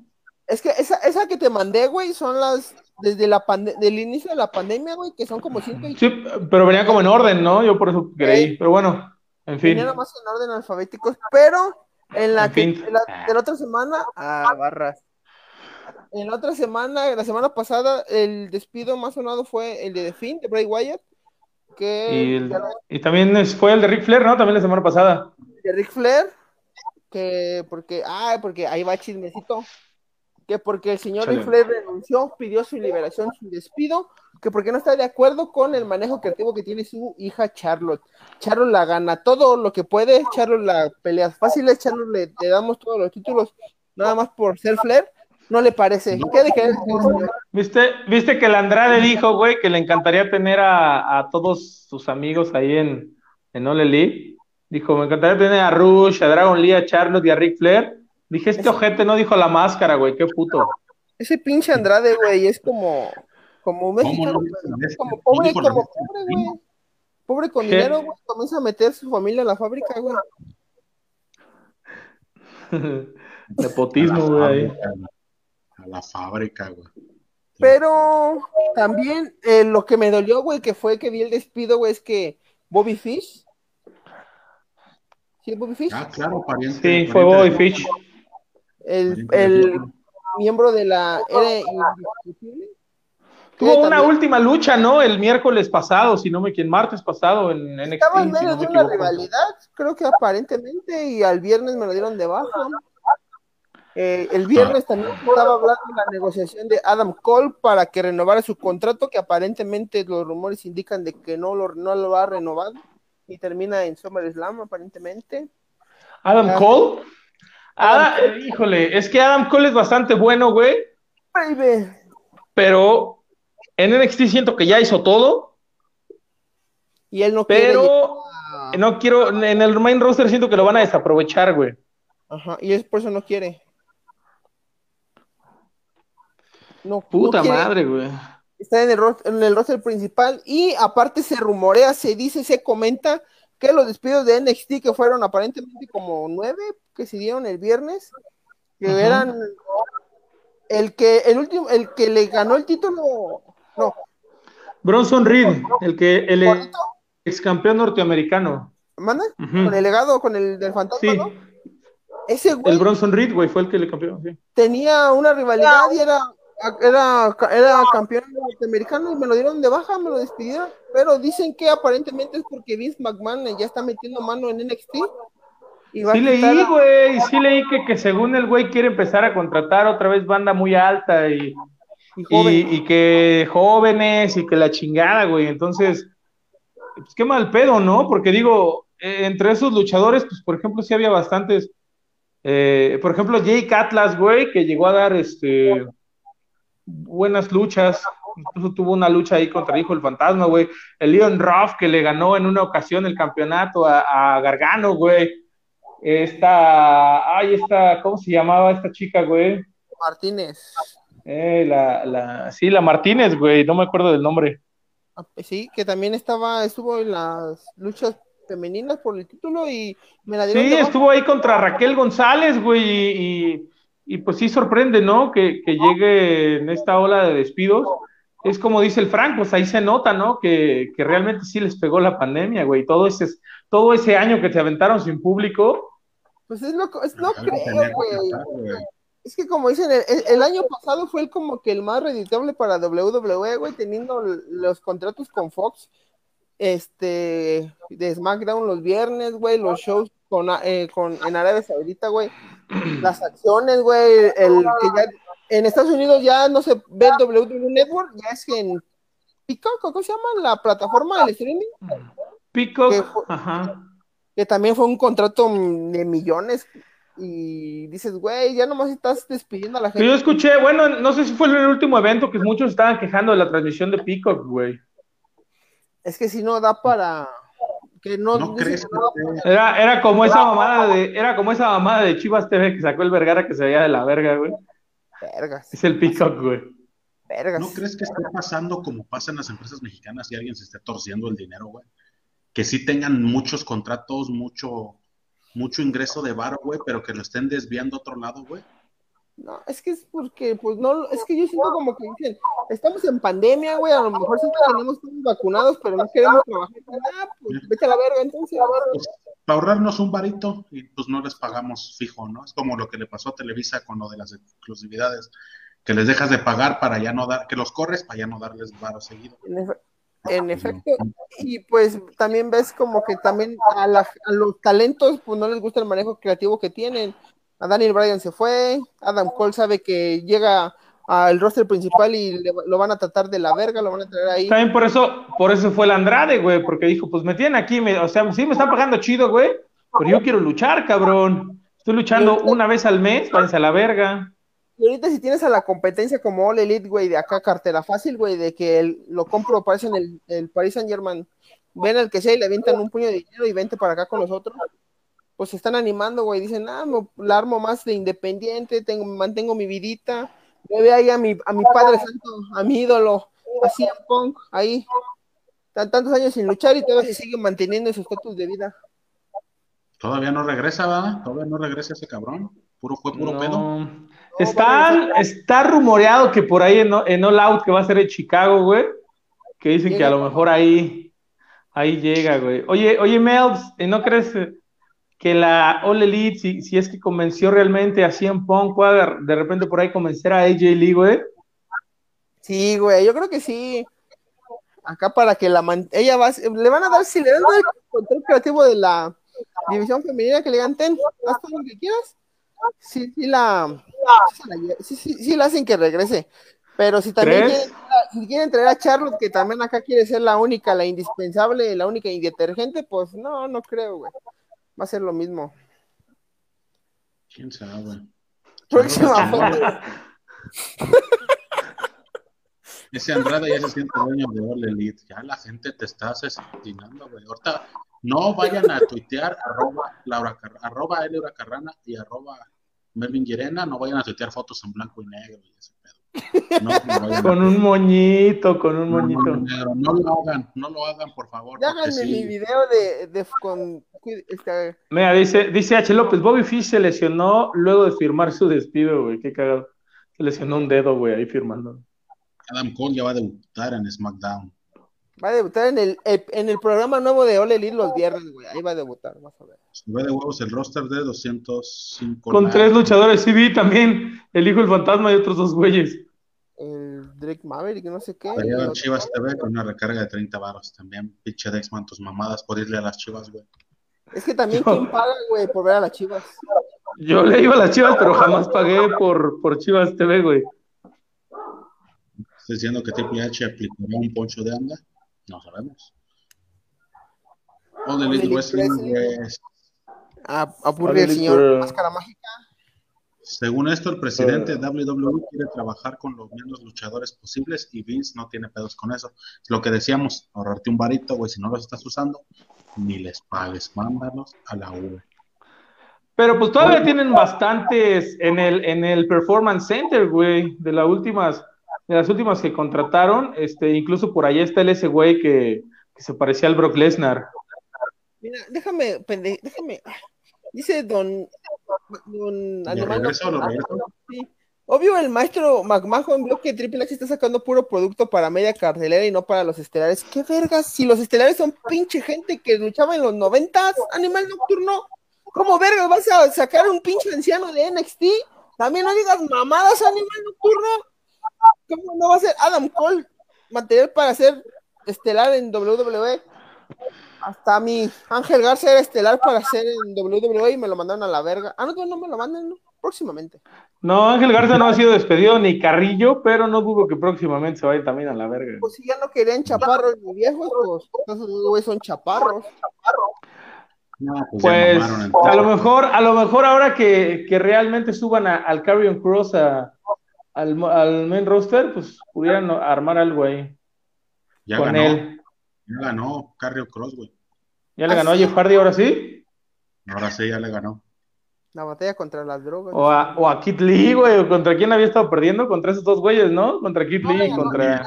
Es que esa, esa que te mandé, güey, son las desde la pande- del inicio de la pandemia, güey, que son como cinco y Sí, pero venía como en orden, ¿no? Yo por eso creí. Pero bueno, en fin. venían más en orden alfabéticos, pero en la En que fin. en la, de la otra semana, ah, barras. En la otra semana, la semana pasada, el despido más sonado fue el de The Finn, de Bray Wyatt, que Y, el- y también fue el de Ric Flair, ¿no? También la semana pasada. de Ric Flair, que porque, ah, porque ahí va chismecito, que porque el señor Flair renunció, pidió su liberación, su despido, que porque no está de acuerdo con el manejo creativo que tiene su hija Charlotte. Charlotte la gana todo lo que puede, Charlotte la pelea fáciles, Charlotte le, le damos todos los títulos, nada más por ser Flair, no le parece. ¿Qué de? ¿Viste, viste que el Andrade dijo, güey, que le encantaría tener a, a todos sus amigos ahí en, en Ole Elite? Dijo, me encantaría tener a Rush, a Dragon Lee, a Charlotte y a Ric Flair. Dije, este ojete no dijo la máscara, güey, qué puto. Ese pinche Andrade, güey, es como, como un ¿Cómo mexicano, no bestia? como pobre, como pobre, güey. Pobre con ¿Qué? dinero, güey, comienza a meter su familia en la fábrica, güey. Nepotismo, A güey. A la fábrica, güey. Pero también eh, lo que me dolió, güey, que fue que vi el despido, güey, es que Bobby Fish. ¿Sí, Bobby Fish? Ah, claro, pariente. Sí, fue pariente Bobby de- Fish. El, miembro de la era indiscutible. Tuvo una también última lucha, ¿no? El miércoles pasado, si no me equivoco, martes pasado en NXT. Estaba en si medio me de una rivalidad, creo que aparentemente, y al viernes me lo dieron de baja. Eh, el viernes también estaba hablando de la negociación de Adam Cole para que renovara su contrato, que aparentemente los rumores indican de que no lo, no lo ha renovado y termina en SummerSlam aparentemente. Adam Ah. Cole. Adam eh, híjole, es que Adam Cole es bastante bueno, güey, Baby. pero en NXT siento que ya hizo todo, Y él no quiere pero no quiero, en el main roster siento que lo van a desaprovechar, güey. Ajá, y es por eso no quiere. No, Puta no quiere. madre, güey. está en el, en el roster principal y aparte se rumorea, se dice, se comenta que los despidos de NXT que fueron aparentemente como nueve que se dieron el viernes, que eran el que el último, el que le ganó el título, no, Bronson Reed, el que el Gordito. ex campeón norteamericano. ¿manda? Con el legado, con el del fantasma, Sí, ¿no? Ese güey el Bronson Reed, güey, fue el que le campeó. sí. tenía una rivalidad y era, era, era campeón norteamericano y me lo dieron de baja, me lo despidieron. Pero dicen que aparentemente es porque Vince McMahon ya está metiendo mano en NXT. Sí leí, güey, sí leí que, que según el güey quiere empezar a contratar otra vez banda muy alta y, y joven. y, y que jóvenes y que la chingada, güey. Entonces, pues qué mal pedo, ¿no? Porque digo, eh, entre esos luchadores, pues por ejemplo, sí había bastantes. eh, por ejemplo, Jake Atlas, güey, que llegó a dar este buenas luchas. Incluso tuvo una lucha ahí contra Hijo el Fantasma, güey. El Leon Ruff, que le ganó en una ocasión el campeonato a, a Gargano, güey. Esta, ay, esta, ¿cómo se llamaba esta chica, güey? Martínez. Eh, la, la, sí, la Martínez, güey, no me acuerdo del nombre. Ah, pues Sí, que también estaba, estuvo en las luchas femeninas por el título y me la dieron Sí, estuvo ahí contra Raquel González, güey, y, y, y pues sí sorprende, ¿no? Que, que llegue en esta ola de despidos. Es como dice el Frank, pues ahí se nota, ¿no? Que, que realmente sí les pegó la pandemia, güey. Todo ese, todo ese año que se aventaron sin público. Pues es lo, es lo creo, güey. Es que como dicen, el, el- el año pasado fue el como que el más reditable para WWE, güey, teniendo los contratos con Fox. este de SmackDown los viernes, güey, los shows con, eh, con en Arabia Saudita, güey, las acciones, güey, el que ya en Estados Unidos ya no se ve el WWE Network, ya es que en Peacock, ¿cómo se llama la plataforma del streaming? Peacock, Que fue- ajá. que también fue un contrato de millones y dices, güey, ya nomás estás despidiendo a la Que yo gente. escuché, bueno, no sé si fue en el último evento que muchos estaban quejando de la transmisión de Peacock, güey. Es que si no da para que no, ¿No dices crees que no da que Era, era como esa mamada de, era como esa mamada de Chivas TV que sacó el Vergara que se veía de la verga, güey. Vergas, Es el Peacock, güey. vergas. ¿No crees que esté pasando como pasa en las empresas mexicanas y alguien se esté torciendo el dinero, güey? Que sí tengan muchos contratos, mucho, mucho ingreso de varo, güey, pero que lo estén desviando a otro lado, güey. No, es que es porque, pues no, es que yo siento como que dicen, estamos en pandemia, güey, a lo mejor sí tenemos todos vacunados, pero no queremos trabajar. Ah, pues vete a la verga, entonces, a ver. Pues, para ahorrarnos un varito y pues no les pagamos fijo, ¿no? Es como lo que le pasó a Televisa con lo de las exclusividades, que les dejas de pagar para ya no dar, que los corres para ya no darles varo seguido. En, efe- en efecto, y pues también ves como que también a, la- a los talentos, pues no les gusta el manejo creativo que tienen. A Daniel Bryan se fue, Adam Cole sabe que llega al roster principal y le- lo van a tratar de la verga, lo van a traer ahí. También por eso, por eso fue el Andrade, güey, porque dijo, pues me tienen aquí, me- o sea, sí me están pagando chido, güey, pero yo quiero luchar, cabrón. Estoy luchando una vez al mes, váyanse a la verga. Y ahorita si tienes a la competencia como All Elite, güey, de acá cartera fácil, güey, de que el- lo compro, parece en el, el Paris Saint Germain, ven al que sea y le avientan un puño de dinero y vente para acá con nosotros, pues se están animando, güey, dicen, ah, me la armo más de independiente, tengo, mantengo mi vidita, me ve ahí a mi, a mi padre santo, a mi ídolo, así en Punk, ahí, tan, tantos años sin luchar y todavía se sigue manteniendo su estatus de vida. Todavía no regresa, ¿verdad? Todavía no regresa ese cabrón. Puro fue puro pedo. Están, está rumoreado que por ahí en, en All Out, que va a ser en Chicago, güey, que dicen que a lo mejor ahí, ahí llega, güey. Oye, oye, Melvs, ¿y ¿no crees que la All Elite, si, si es que convenció realmente a CM Punk, pueda de repente por ahí convencer a AJ Lee, güey? Sí, güey, yo creo que sí. Acá para que la man- ella va, le van a dar, si le dan el control creativo de la división femenina, que le digan, ten, haz todo lo que quieras. Sí, sí la, sí, sí, sí, la hacen que regrese. Pero si también quieren, si quieren traer a Charlotte, que también acá quiere ser la única, la indispensable, la única indetergente, pues no, no creo, güey. Va a ser lo mismo. ¿Quién sabe, güey? Próxima foto. Ese Andrade ya se siente dueño de All Elite. Ya la gente te está asesinando, güey. Ahorita no vayan a tuitear arroba, Laura, Car- arroba Laura Carrana y arroba Melvin Llerena. No vayan a tuitear fotos en blanco y negro y pedo. No, no Con un moñito, con un moñito. no, no, no lo hagan, no lo hagan, por favor. Háganme sí. mi video de, de con este, Mira, dice, dice H. López, Bobby Fish se lesionó luego de firmar su despido, güey. Qué cagado. Se lesionó un dedo, güey, ahí firmando. Adam Cole ya va a debutar en SmackDown. Va a debutar en el, en el programa nuevo de Ole Elite los viernes, güey. Ahí va a debutar, vas a ver. Sube de huevos el roster de 205. Con tres luchadores, sí vi también. El hijo del fantasma y otros dos güeyes. El Drake Maverick, no sé qué. Otro- Chivas TV con una recarga de 30 varos también. Pinche Dexman, tus mamadas por irle a las chivas, güey. Es que también, ¿quién paga, güey, por ver a las chivas? Yo le iba a las chivas, pero jamás pagué por, por Chivas TV, güey. ¿Estás diciendo que Triple H aplicará un poncho de anda? No sabemos. All Elite Wrestling, güey. A, aburre el señor Máscara Mágica. Según esto, el presidente Eh. de WWE quiere trabajar con los menos luchadores posibles y Vince no tiene pedos con eso. Es lo que decíamos, ahorrarte un varito, güey, si no los estás usando, ni les pagues, mándalos a la U. Pero pues todavía tienen bastantes en el, en el Performance Center, güey, de las últimas, de las últimas que contrataron, este, incluso por allá está el ese güey que, que se parecía al Brock Lesnar. Mira, déjame, pende, déjame. Dice don. don ¿Lo Animal regreso? Sí. Obvio, el maestro McMahon vio que Triple H está sacando puro producto para media cartelera y no para los estelares. ¿Qué vergas? Si los estelares son pinche gente que luchaba en los noventas, Animal Nocturno. ¿Cómo vergas vas a sacar un pinche anciano de NXT? También no digas mamadas, Animal Nocturno. ¿Cómo no va a ser Adam Cole material para ser estelar en WWE? Hasta mi Ángel Garza era estelar para hacer en WWE y me lo mandaron a la verga. Ah, no, no me lo mandan, ¿no? próximamente. No, Ángel Garza no ha sido despedido ni Carrillo, pero no dudo que próximamente se vaya también a la verga. Pues si ya no querían chaparros ni viejos, pues esos güeyes son chaparros. pues, pues a lo mejor, a lo mejor ahora que, que realmente suban al Carrion Cross a, al, al main roster, pues pudieran armar algo ahí. Ya con ganó, él. Ya ganó Carrion Cross, güey. ¿Ya le ganó a Jeff Hardy ahora sí? Ahora sí, ya le ganó. La batalla contra las drogas. O a, o a Kid Lee, güey, contra quién había estado perdiendo, contra esos dos güeyes, ¿no? Contra Kid Lee y contra.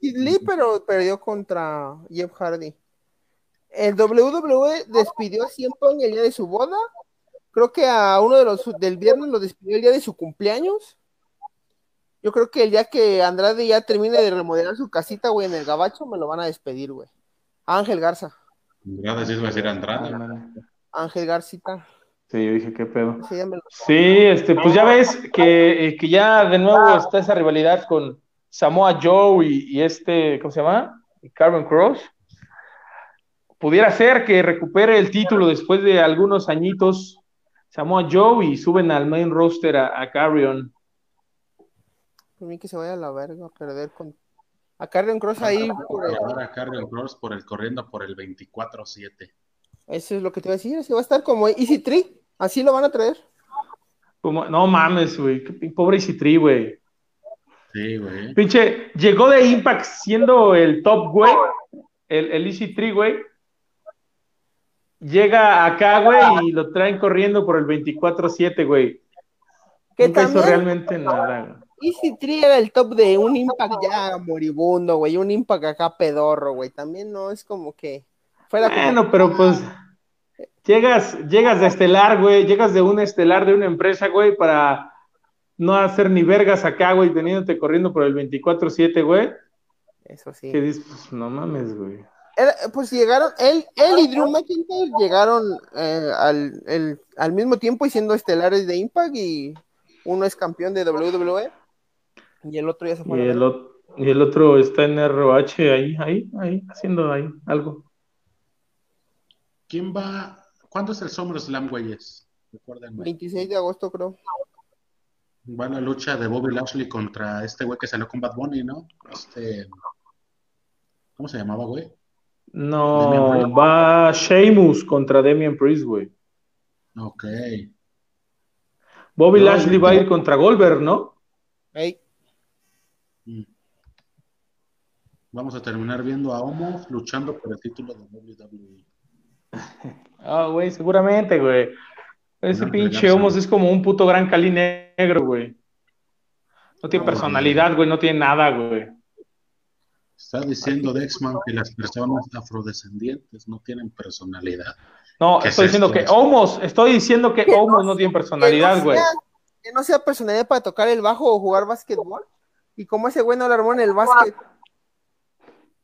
Kid Lee, pero perdió contra Jeff Hardy. El WWE despidió a Cien el día de su boda. Creo que a uno de los del viernes lo despidió el día de su cumpleaños. Yo creo que el día que Andrade ya termine de remodelar su casita, güey, en el gabacho, me lo van a despedir, güey. Ángel Garza. Ángel Garcita. Sí, yo dije, ¿qué pedo? Sí, este, pues ya ves que, eh, que, ya de nuevo está esa rivalidad con Samoa Joe y, este, ¿cómo se llama? Carmen Cross. Pudiera ser que recupere el título después de algunos añitos Samoa Joe y suben al main roster a, a Carrion. Por mí que se vaya a la verga a perder con a Carrion Cross ahí. Por el... A Carrion Cross por el corriendo por el 24-7. Eso es lo que te voy a decir, se va a estar como Easy Tree. ¿Así lo van a traer? no mames, güey. Pobre Citri, güey. Sí, güey. Pinche, llegó de Impact siendo el top, güey. El, el Easy Tree, güey. Llega acá, güey, y lo traen corriendo por el 24-7, güey. Que hizo realmente nada. Easy Tree era el top de un Impact ya moribundo, güey. Un Impact acá pedorro, güey. También no es como que. Fuera bueno, pero pues. Llegas, llegas de estelar, güey, llegas de un estelar de una empresa, güey, para no hacer ni vergas acá, güey, teniéndote corriendo por el 24-7, güey. Eso sí. Que dices, pues no mames, güey. pues llegaron, él, él y Drew McIntyre llegaron eh, al, al, mismo tiempo y siendo estelares de Impact y uno es campeón de WWE y el otro ya se fue. Y, el, y el otro está en ROH ahí, ahí, ahí, haciendo ahí algo. ¿Quién va ¿Cuándo es el SummerSlam, güeyes? Recuerden, 26 de agosto, creo. Va la lucha de Bobby Lashley contra este güey que salió con Bad Bunny, ¿no? Este. ¿Cómo se llamaba, güey? No, va Sheamus contra Damian Priest, güey. Ok. Bobby Lashley va a ir contra Goldberg, ¿no? Hey. Mm. Vamos a terminar viendo a Omos luchando por el título de WWE. Ah, güey, seguramente, güey. Ese pinche Homos es como un puto gran cali negro, güey. No tiene personalidad, güey, no tiene nada, güey. Está diciendo Dexman que las personas afrodescendientes no tienen personalidad. No, estoy diciendo que Homos, estoy diciendo que Homos no, tiene personalidad, güey. Que no sea personalidad para tocar el bajo o jugar básquetbol. Y como ese güey no le armó en el básquet,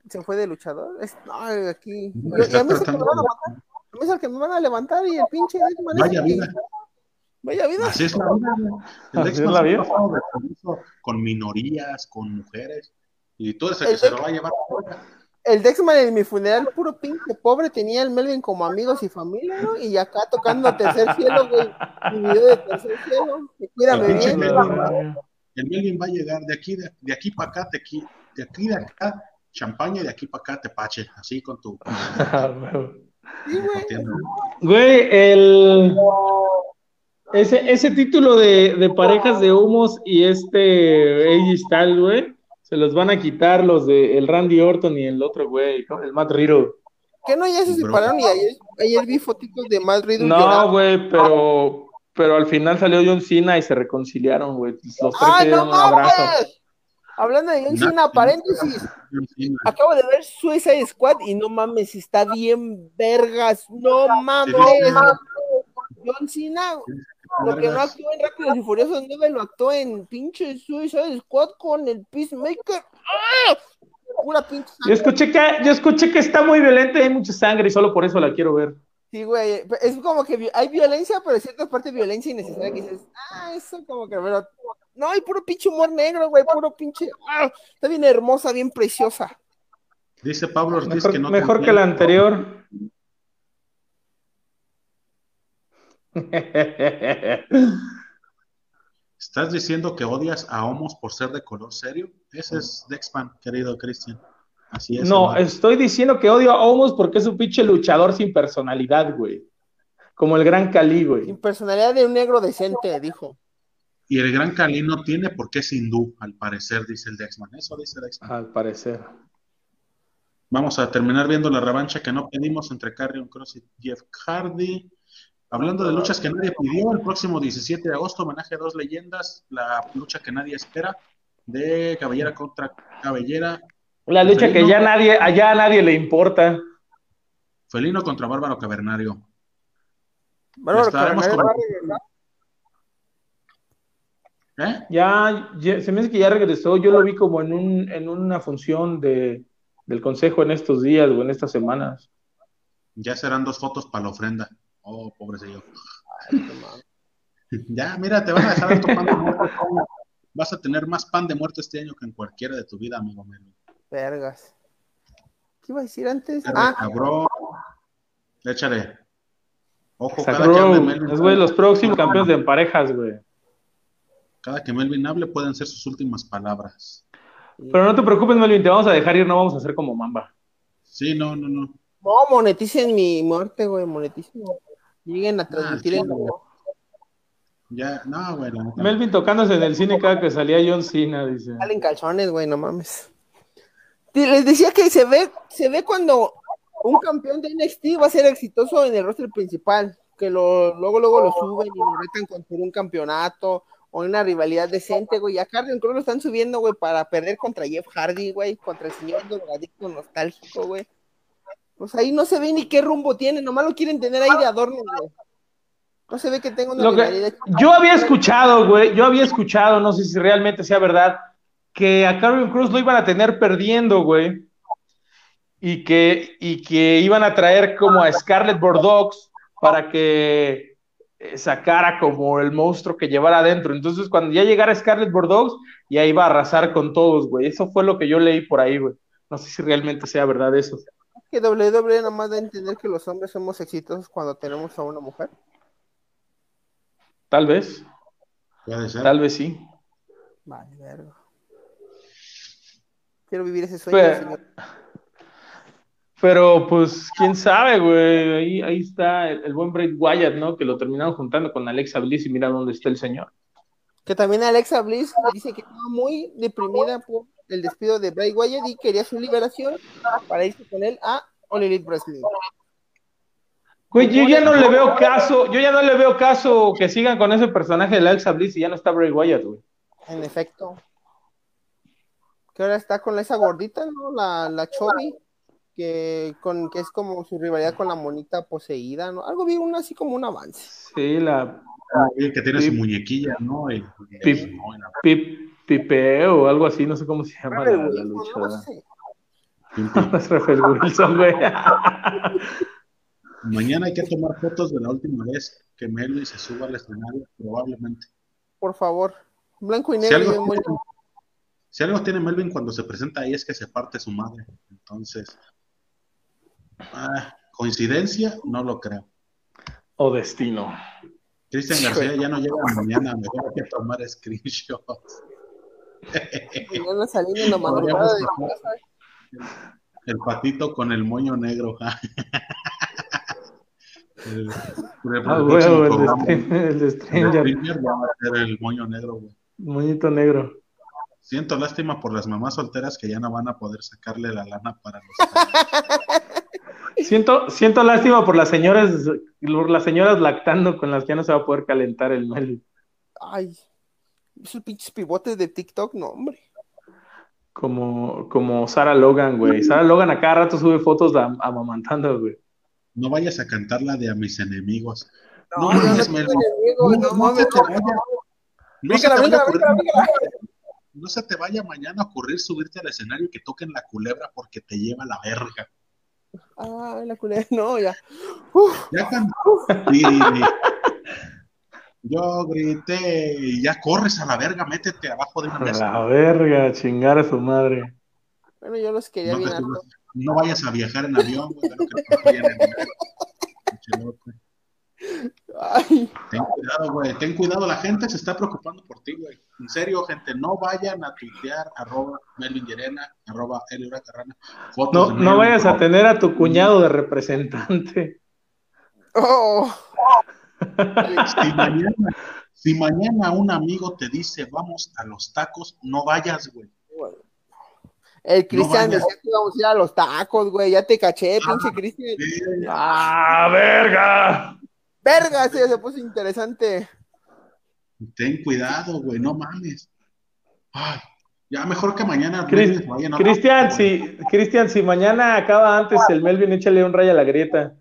se fue de luchador. Es, no, aquí. Yo, a mí es el que me van a levantar y el pinche Vaya vida. Vaya vida. Así es la vida. El Así es la vida. Con minorías, con mujeres. Y todo eso que se lo va a llevar. El Dexman en mi funeral, puro pinche pobre, tenía el Melvin como amigos y familia, ¿no? Y acá tocando Tercer Cielo, güey. Mi video de Tercer Cielo. Cuídame bien. el Melvin va a llegar de aquí, de, de aquí para acá, de aquí, de aquí, de acá, champaña, y de aquí para acá, te pache, así con tu. güey. el. Ese, ese título de, parejas de humos y este AJ Styles, güey, se los van a quitar los de el Randy Orton y el otro güey, el Matt Riddle. ¿Qué no ya se separaron y ayer, ayer vi fotitos de Matt Riddle? No, güey, pero, pero al final salió John Cena y se reconciliaron, güey. Los tres se dieron un abrazo. Hablando de John Cena, paréntesis. Acabo de ver Suicide Squad y no mames, está bien vergas. No mames. John Cena, lo que no actuó en Rápidos y Furiosos 9 lo actuó en pinche Suicide Squad con el Peacemaker. ¡Ah! Pura pinche Yo escuché, que, yo escuché que está muy violenta y hay mucha sangre y solo por eso la quiero ver. Sí, güey, es como que hay violencia, pero en cierta parte violencia innecesaria que dices, ah, eso como que, pero no, hay puro pinche humor negro, güey, puro pinche. Ah, está bien hermosa, bien preciosa. Dice Pablo Ortiz mejor, que no. Mejor que la anterior. ¿Estás diciendo que odias a homos por ser de color serio? Ese es Dexpan, querido Cristian. Así es. No, estoy diciendo que odio a homos porque es un pinche luchador sin personalidad, güey. Como el gran Cali, güey. Sin personalidad de un negro decente, dijo. Y el gran Cali no tiene por qué es hindú, al parecer, dice el Dexman. Eso dice Dexman. Al parecer. Vamos a terminar viendo la revancha que no pedimos entre Carrion Cross y Jeff Hardy. Hablando de luchas que nadie pidió, el próximo 17 de agosto, homenaje a dos leyendas, la lucha que nadie espera, de cabellera contra cabellera, La lucha que ya nadie, allá a nadie le importa. felino contra bárbaro cavernario. Bárbaro Cavernario con- va a regresar. ¿Eh? Ya, ya- se me hace que ya regresó. Yo lo vi como en, un, en una función de, del consejo en estos días o en estas semanas. Ya serán dos fotos para la ofrenda. Oh, pobrecillo. Ay, qué mal. Ya, mira, te van a dejar tu pan de muerto. Vas a tener más pan de muerto este año que en cualquiera de tu vida, amigo mío. Vergas. ¿Qué iba a decir antes? Ah, cabrón. Échale. Ojo, Zack cada que, hable güey, los próximos campeones de parejas, güey. Cada que Melvin hable pueden ser sus últimas palabras. Pero no te preocupes, Melvin, te vamos a dejar ir, no vamos a hacer como Mamba. Sí, no, no, no. no, moneticen mi muerte, güey, moneticen. Lleguen a transmitir sí, en güey. Ya, no, güey, neta. Melvin tocándose en el cine cada que salía John Cena, dice. Salen calzones, güey, no mames. Les decía que se ve, se ve cuando un campeón de NXT va a ser exitoso en el roster principal, que lo, luego, luego lo suben y lo retan contra un campeonato o una rivalidad decente, güey. Y a Carrion Cross lo están subiendo, güey, para perder contra Jeff Hardy, güey, contra el señor drogadicto nostálgico, güey. Pues ahí no se ve ni qué rumbo tiene, nomás lo quieren tener ahí de adorno, güey. No se ve que tenga una Lo que- rivalidad. yo había escuchado, güey, yo había escuchado, no sé si realmente sea verdad, que a Carrion Cruz lo iban a tener perdiendo, güey. Y que, y que iban a traer como a Scarlett Bordeaux para que eh, sacara como el monstruo que llevara adentro. Entonces, cuando ya llegara Scarlett Bordeaux, ya iba a arrasar con todos, güey. Eso fue lo que yo leí por ahí, güey. No sé si realmente sea verdad eso. Que WWE nada más da a entender que los hombres somos exitosos cuando tenemos a una mujer. Tal vez, Puede ser. tal vez sí. Vale, verga. Quiero vivir ese sueño, Pero- señor. Pero pues, quién sabe, güey. Ahí, ahí está el, el buen Bray Wyatt, ¿no? Que lo terminaron juntando con Alexa Bliss y mira dónde está el señor. Que también Alexa Bliss dice que estaba muy deprimida por el despido de Bray Wyatt y quería su liberación para irse con él a All Elite Wrestling. Güey, yo ya no le veo caso, yo ya no le veo caso que sigan con ese personaje de Alexa Bliss y ya no está Bray Wyatt, güey. En efecto. Que ahora está con esa gordita, ¿no? La, la Chubby, que, con, que es como su rivalidad con la monita poseída, ¿no? Algo vi uno así como un avance. Sí, la que tiene Sí. su muñequilla, ¿no? Y- y- Pip. no, la- Pip, Pipeo o algo así, no sé cómo se llama la, la No, no sé. No es Rafael Wilson, güey. Mañana hay que tomar fotos de la última vez que Melvin se suba al escenario, probablemente. Por favor. Blanco y Si negro. algo, bien bonito. tiene, si algo tiene Melvin cuando se presenta ahí es que se parte su madre. Entonces, ah, coincidencia, no lo creo. O destino. Cristian García ya no llega mañana, mejor hay que tomar screenshots. Mañana en la madrugada de casa. El patito con el moño negro. el, el Ah, güey, el programa, streamer va a ser el moño negro, güey. moñito negro. Siento lástima por las mamás solteras que ya no van a poder sacarle la lana para los Siento, siento lástima por las señoras, por las señoras lactando con las que ya no se va a poder calentar el Melvin. Ay, esos pinches pivotes de TikTok, no, hombre. Como, como Sarah Logan, güey. Sarah Logan a cada rato sube fotos de am- amamantando, güey. No vayas a cantar la de a mis enemigos. No, No, no No, no se te vaya mañana a ocurrir subirte al escenario y que toquen la culebra porque te lleva la verga. Ay, la culera, no, ya. Uf, Ya can- y- Yo grité y ya corres a la verga, métete abajo de una A mesa. la verga, chingar a su madre. bueno, yo los quería No, bien te no vayas a viajar en avión, güey, lo que Ay, Ten cuidado, güey. Ten cuidado. La gente se está preocupando por ti, güey. En serio, gente. No vayan a tuitear arroba Melvin Llerena, arroba Eliora Carrana. fotos No, no Melvin, vayas a tener a tu cuñado de representante. oh, Si mañana, si mañana un amigo te dice vamos a los tacos, no vayas, güey. el Cristian vayas. decía que íbamos a ir a los tacos, güey. Ya te caché, pinche Cristian. ¡Ah, verga! Verga, ese se puso interesante. Ten cuidado, güey, no mames. Ay, ya mejor que mañana vayan a- Cristian, si, Cristian, si mañana acaba antes el Melvin, échale un rayo a la grieta.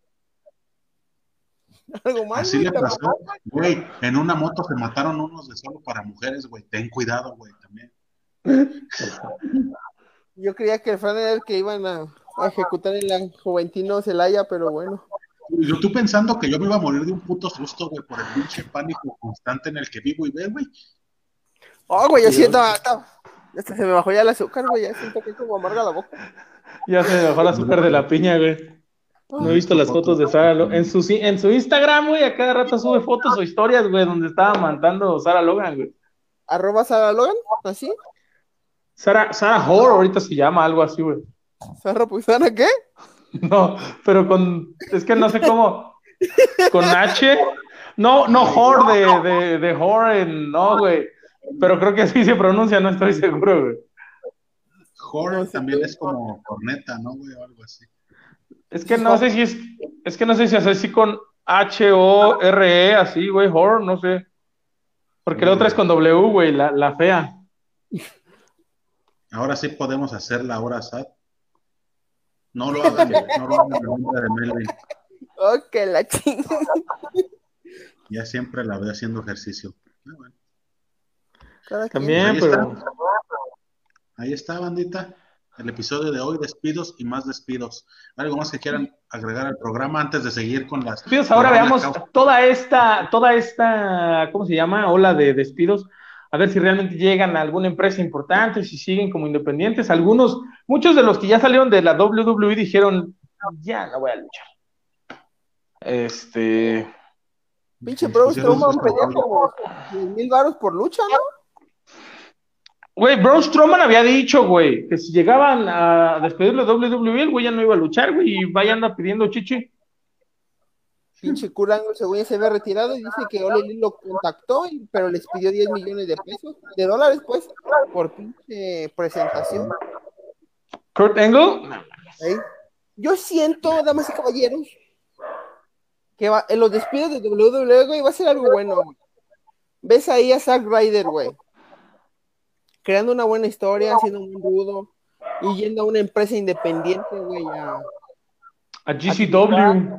Algo más. Así güey, le pasó, güey. En una moto se mataron unos de solo para mujeres, güey. Ten cuidado, güey, también. Yo creía que el Fran era el que iban a, a ejecutar en la Juventino Celaya, pero bueno. Yo estoy pensando que yo me iba a morir de un puto susto, güey, por el pinche pánico constante en el que vivo y ve, güey. Oh, güey, yo siento. hasta- hasta se me bajó ya el azúcar, güey. Ya siento que es como amarga la boca. Ya se me bajó el azúcar de la piña, güey. No he visto las fotos de Sara Logan. En su, en su Instagram, güey, a cada rato sube fotos o historias, güey, donde estaba mandando Sara Logan, güey. Arroba Sara Logan, así. Sara, Sara Horror ahorita se llama algo así, güey. Sara Puizana, ¿qué? No, pero con, es que no sé cómo, con H, no, no Hor de, de, de Hor en, no, güey, pero creo que así se pronuncia, no estoy seguro, güey. Horror también es como corneta, ¿no, güey? O algo así. Es que no sé si es, es que no sé si es así con H-O-R-E, así, güey, Hor, no sé. Porque la otra es con W, güey, la, la fea. Ahora sí podemos hacer la hora SAT. No lo hagan, no lo hagan nombre de Melvin. Que la chingada. Ya siempre la veo haciendo ejercicio. Ah, bueno. Cada quien. También, Ahí pero... está. Ahí está, bandita. El episodio de hoy, despidos y más despidos. ¿Algo más que quieran agregar al programa antes de seguir con las... despidos. Ahora la veamos causa? toda esta, toda esta, ¿cómo se llama? Ola de despidos. A ver si realmente llegan a alguna empresa importante, si siguen como independientes. Algunos, muchos de los que ya salieron de la WWE dijeron, ya no voy a luchar. Este, Pinche Bro Pusieron Strowman pedía como 10 mil baros por lucha, ¿no? güey, Braun Strowman había dicho, güey, que si llegaban a despedirlo de WWE, el güey ya no iba a luchar, güey, y vaya anda pidiendo chichi. Pinche Kurt Angle según ya se había retirado y dice que Ole Elite lo contactó, y- pero les pidió 10 millones de pesos, de dólares, pues, por pinche presentación. Kurt Angle, ¿eh? Yo siento, damas y caballeros, que va, en los despidos de WWE, güey, va a ser algo bueno, güey. Ves ahí a Zack Ryder, güey, creando una buena historia, haciendo un rudo, y yendo a una empresa independiente, güey, a, a GCW. a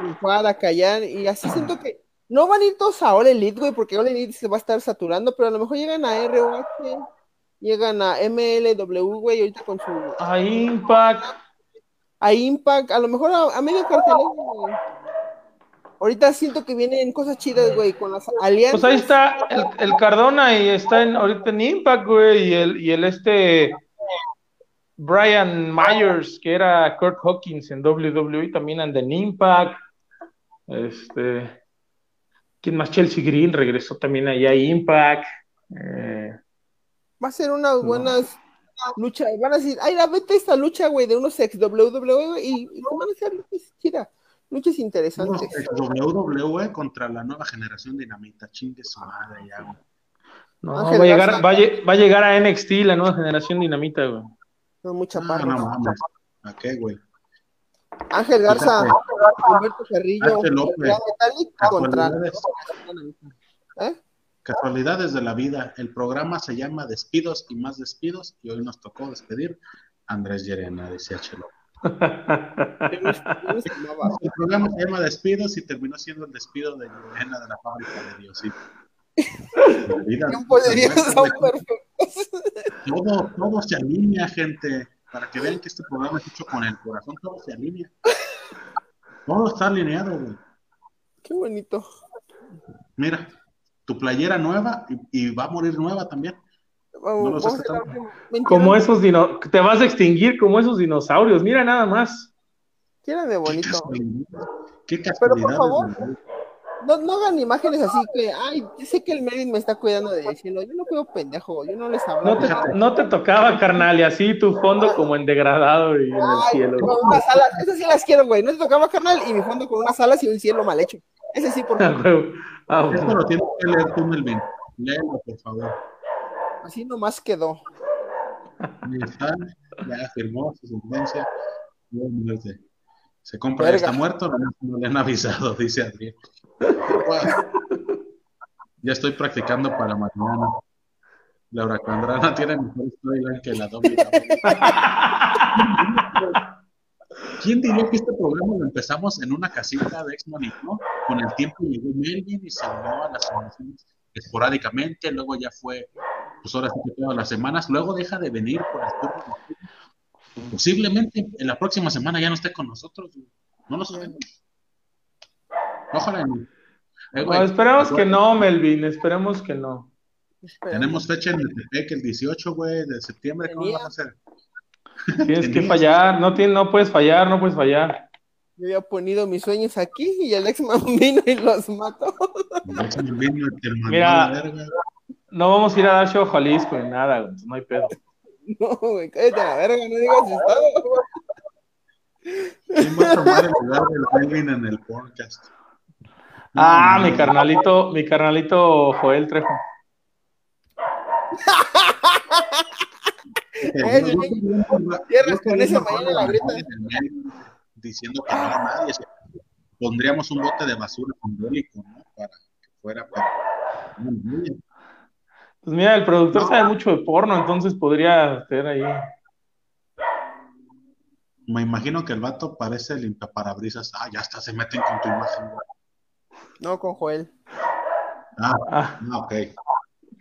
triunfar, a callar, y así siento que no van a ir todos a All Elite, güey, porque All Elite se va a estar saturando, pero a lo mejor llegan a ROH, llegan a MLW, güey, ahorita con su A Impact. a Impact, a lo mejor a, a medio güey. Ahorita siento que vienen cosas chidas, güey, con las alianzas. Pues ahí está el, el Cardona y está en, ahorita en Impact, güey, y el, y el este Brian Myers, que era Kurt Hawkins en WWE, también anda en Impact. Este, ¿quién más? Chelsea Green regresó también ahí a Impact. Eh, Va a ser unas buenas luchas. Van a decir, ay, la vete esta lucha, güey, de unos ex WWE, y, y van a ser luchas chidas, luchas interesantes. WWE contra la nueva generación dinamita. Chingue su madre ya, güey. no, va a, llegar, va, va a llegar a NXT la nueva generación dinamita, güey. Son muy No, chaparros. no mames. ¿A qué, güey? Ángel Garza. Humberto Carrillo, López. Casualidades, ¿Eh? casualidades de la vida. El programa se llama Despidos y más despidos y hoy nos tocó despedir a Andrés Llerena, decía Chelo. El programa se llama Despidos y terminó siendo el despido de Llerena de la fábrica de Diosito. Vida- son perfectos. todo, todo se alinea, gente. Para que vean que este programa es hecho con el corazón, todo se alinea. Todo está alineado, güey. Qué bonito. Mira, tu playera nueva y, y va a morir nueva también. No los Como esos dino te vas a extinguir como esos dinosaurios. Mira nada más. Quédame Qué bonito. casualidad. Qué Pero por favor. No, no hagan imágenes así que, ay, sé que el Melvin me está cuidando del cielo. Yo no cuido pendejo, yo no les hablo. No te, no te tocaba, carnal, y así tu fondo como en degradado y en el cielo. Con unas alas, esas sí las quiero, güey. No te tocaba, carnal, y mi fondo con unas alas y un cielo mal hecho. Ese sí, por favor. Ah, lo tienes que leer tú, Melvin. Léelo, por favor. Así nomás quedó. Ya firmó su sentencia. Se compra, Verga. está muerto, no, no le han avisado, dice Adrián. Ya estoy practicando para mañana. Laura Candrana tiene mejor storyline que la WWE. ¿Quién diría que este programa lo empezamos en una casita de X-Man y no? Con el tiempo llegó Melvin y se unió a las transmisiones esporádicamente, luego ya fue, pues ahora sí que todas las semanas, luego deja de venir por el turno. Posiblemente en la próxima semana ya no esté con nosotros, güey. no lo sabemos. Ojalá no. Eh, güey, No, esperemos que no, Melvin, esperemos que no. Tenemos fecha en el Tepec el 18, güey, de septiembre, ¿cómo van a hacer? Tienes que fallar, no, tien- no puedes fallar, no puedes fallar. Yo había ponido mis sueños aquí y el ex-man vino y los mató. Jackson vino y te mandó Mira. a la verga. No vamos a ir a dar show a Jalisco ni nada, güey, no hay pedo. No, güey, cállate a la verga, no digas estado. ¿Quién va a tomar el lugar del Melvin en el podcast? Ah, no, mi no. carnalito, mi carnalito Joel Trejo. Cierras con mañana la grita. Diciendo que no era nadie. Pondríamos un bote de basura simbólico, ¿no? Para que fuera. No, Pues mira, el productor sabe mucho de porno, entonces podría estar ahí. Me imagino que el vato parece limpiaparabrisas. Ah, ya hasta se meten con tu imagen. No, con Joel. Ah, Ah, ah, ok.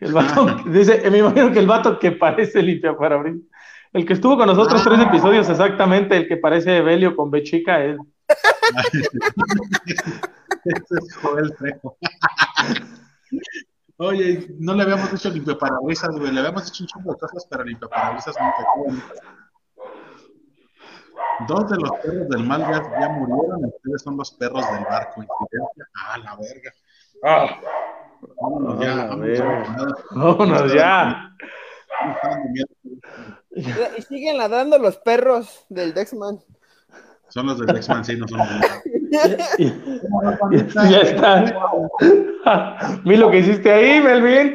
el vato, dice, me imagino que el vato que parece limpia parabrisas. El que estuvo con nosotros tres episodios exactamente, el que parece Belio con Bechica, él. Ese es Joel Trejo. Oye, no le habíamos dicho limpiaparabrisas, güey. Le habíamos dicho un chingo de cosas, pero limpiaparabrisas nunca tuvo. Dos de los perros del mal ya, ya murieron, ustedes son los perros del barco. Ah, la verga. Vámonos ya, Ah, vámonos ya. Vámonos ya. Y siguen ladrando los perros del Dexman. Son los del X-Man, sí, no son los del ya está. Mira lo que hiciste ahí, Melvin.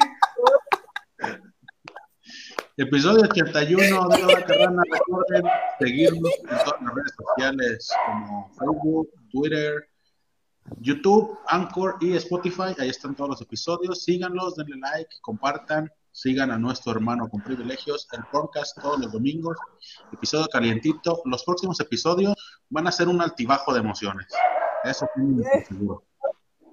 Episodio 81 de La Carrana. Recuerden seguirnos en todas las redes sociales como Facebook, Twitter, YouTube, Anchor y Spotify. Ahí están todos los episodios. Síganlos, denle like, compartan. Sigan a nuestro hermano con privilegios, el podcast todos los domingos, episodio calientito. Los próximos episodios van a ser un altibajo de emociones. Eso sí, seguro.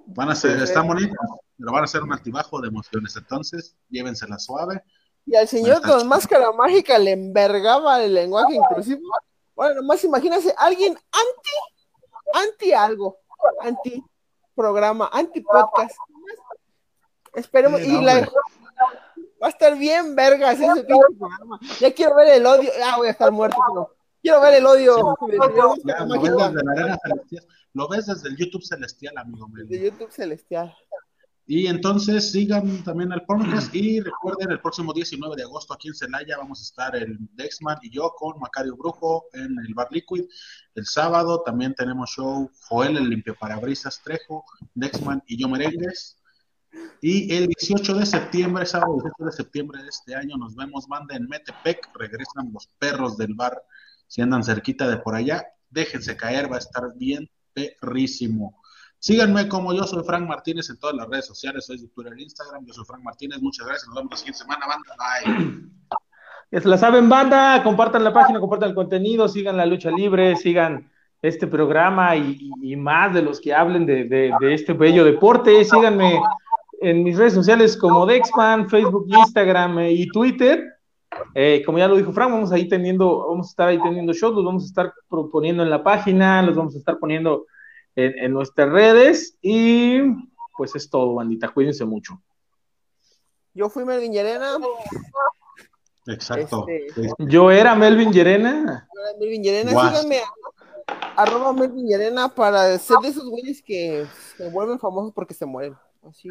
Van a ser, están bonitos, pero van a ser un altibajo de emociones. Entonces, llévensela suave. Y al señor con chido. máscara mágica le envergaba el lenguaje inclusivo. Bueno, nomás imagínense, alguien anti, anti algo, anti programa, anti podcast. Esperemos, Sí, y la, va a estar bien vergas ese programa. Ya quiero ver el odio, ah, voy a estar muerto, pero quiero ver el odio lo ves desde la arena celestial. Lo ves desde el YouTube celestial, amigo mío. de YouTube Celestial. Y entonces sigan también el podcast y recuerden, el próximo 19 de agosto aquí en Celaya vamos a estar el Dexman y yo con Macario Brujo en el Bar Liquid. El sábado también tenemos show Joel, el limpiaparabrisas Trejo, Dexman y yo Merengues. Y el 18 de septiembre, sábado 18 de septiembre de este año, nos vemos, banda en Metepec. Regresan los perros del bar. Si andan cerquita de por allá, déjense caer, va a estar bien perrísimo. Síganme como yo soy Frank Martínez en todas las redes sociales, soy de Twitter e Instagram, yo soy Frank Martínez, muchas gracias, nos vemos la siguiente semana, banda, bye. Ya se la saben, banda. Compartan la página, compartan el contenido, sigan la lucha libre, sigan este programa y, más de los que hablen de, este bello deporte. Síganme en mis redes sociales como Dexman, Facebook, Instagram eh, y Twitter. Eh, como ya lo dijo Frank, vamos ahí teniendo, vamos a estar ahí teniendo shows, los vamos a estar proponiendo en la página, los vamos a estar poniendo en, en nuestras redes y pues es todo, bandita. Cuídense mucho. Yo fui Melvin Llerena, Exacto. Este-. Yo era Melvin Llerena. Melvin Llerena, síganme arroba Melvin y Arena para ser de esos güeyes que se vuelven famosos porque se mueren. Así.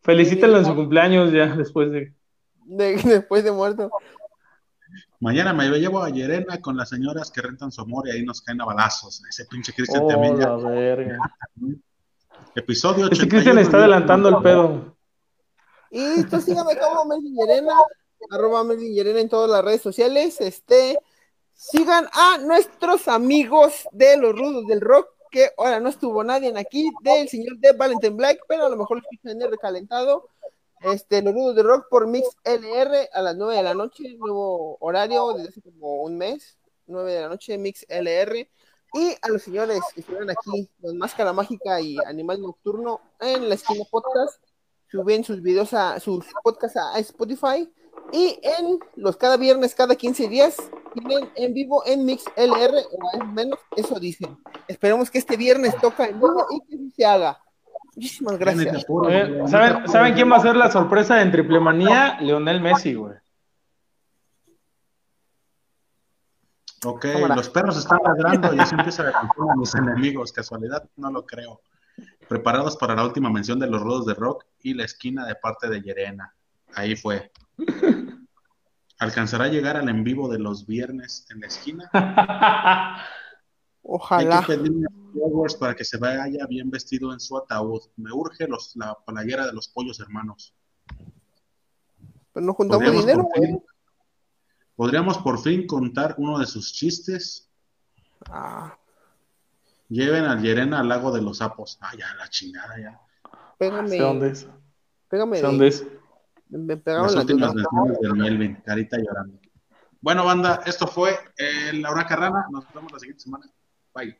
Felicítalo en su cumpleaños ya después de. de- después de muerto. Mañana me llevo a Yerena con las señoras que rentan su amor y ahí nos caen a balazos. Ese pinche Cristian Oh, también ya. la verga. Episodio Este 81. Cristian está adelantando el pedo. Y tú sígame como Melvin y Arena, arroba Melvin y Arena en todas las redes sociales. Este, sigan a nuestros amigos de los rudos del rock, que ahora no estuvo nadie aquí, del señor de Valentine Black, pero a lo mejor lo escuchan en el recalentado. Este, los rudos del rock por Mix LR a las 9 de la noche, nuevo horario desde hace como un mes, 9 de la noche, Mix LR. Y a los señores que estuvieron aquí, Don Máscara Mágica y Animal Nocturno, en la esquina podcast, suben sus videos a sus podcasts a Spotify. Y en los cada viernes, cada 15 días, tienen en vivo en Mix LR, o al menos eso dicen. Esperemos que este viernes toca en vivo y que se haga. Muchísimas gracias. te ¿saben, apures. ¿Saben quién va a ser la sorpresa en Triple Manía? Leonel Messi, güey. Ok, Cámara. los perros están ladrando y así empieza a contar a mis enemigos. Casualidad, no lo creo. Preparados para la última mención de los rudos de rock y la esquina de parte de Yerena. Ahí fue. ¿Alcanzará a llegar al en vivo de los viernes en la esquina? Hay Ojalá. que pedirle a Hogwarts para que se vaya bien vestido en su ataúd. Me urge los, la playera de los pollos hermanos. Pero no juntamos Podríamos dinero, por, güey. fin, podríamos por fin contar uno de sus chistes. Ah, Lleven a Yerena al lago de los sapos. Ah, ya, la chingada, ya. pégame. ¿Sé dónde es? Pégame. ¿Sé dónde es? Me pegaron Las la últimas menciones del Melvin, carita llorando. Bueno, banda, esto fue eh, Laura Carrana. Nos vemos la siguiente semana. Bye.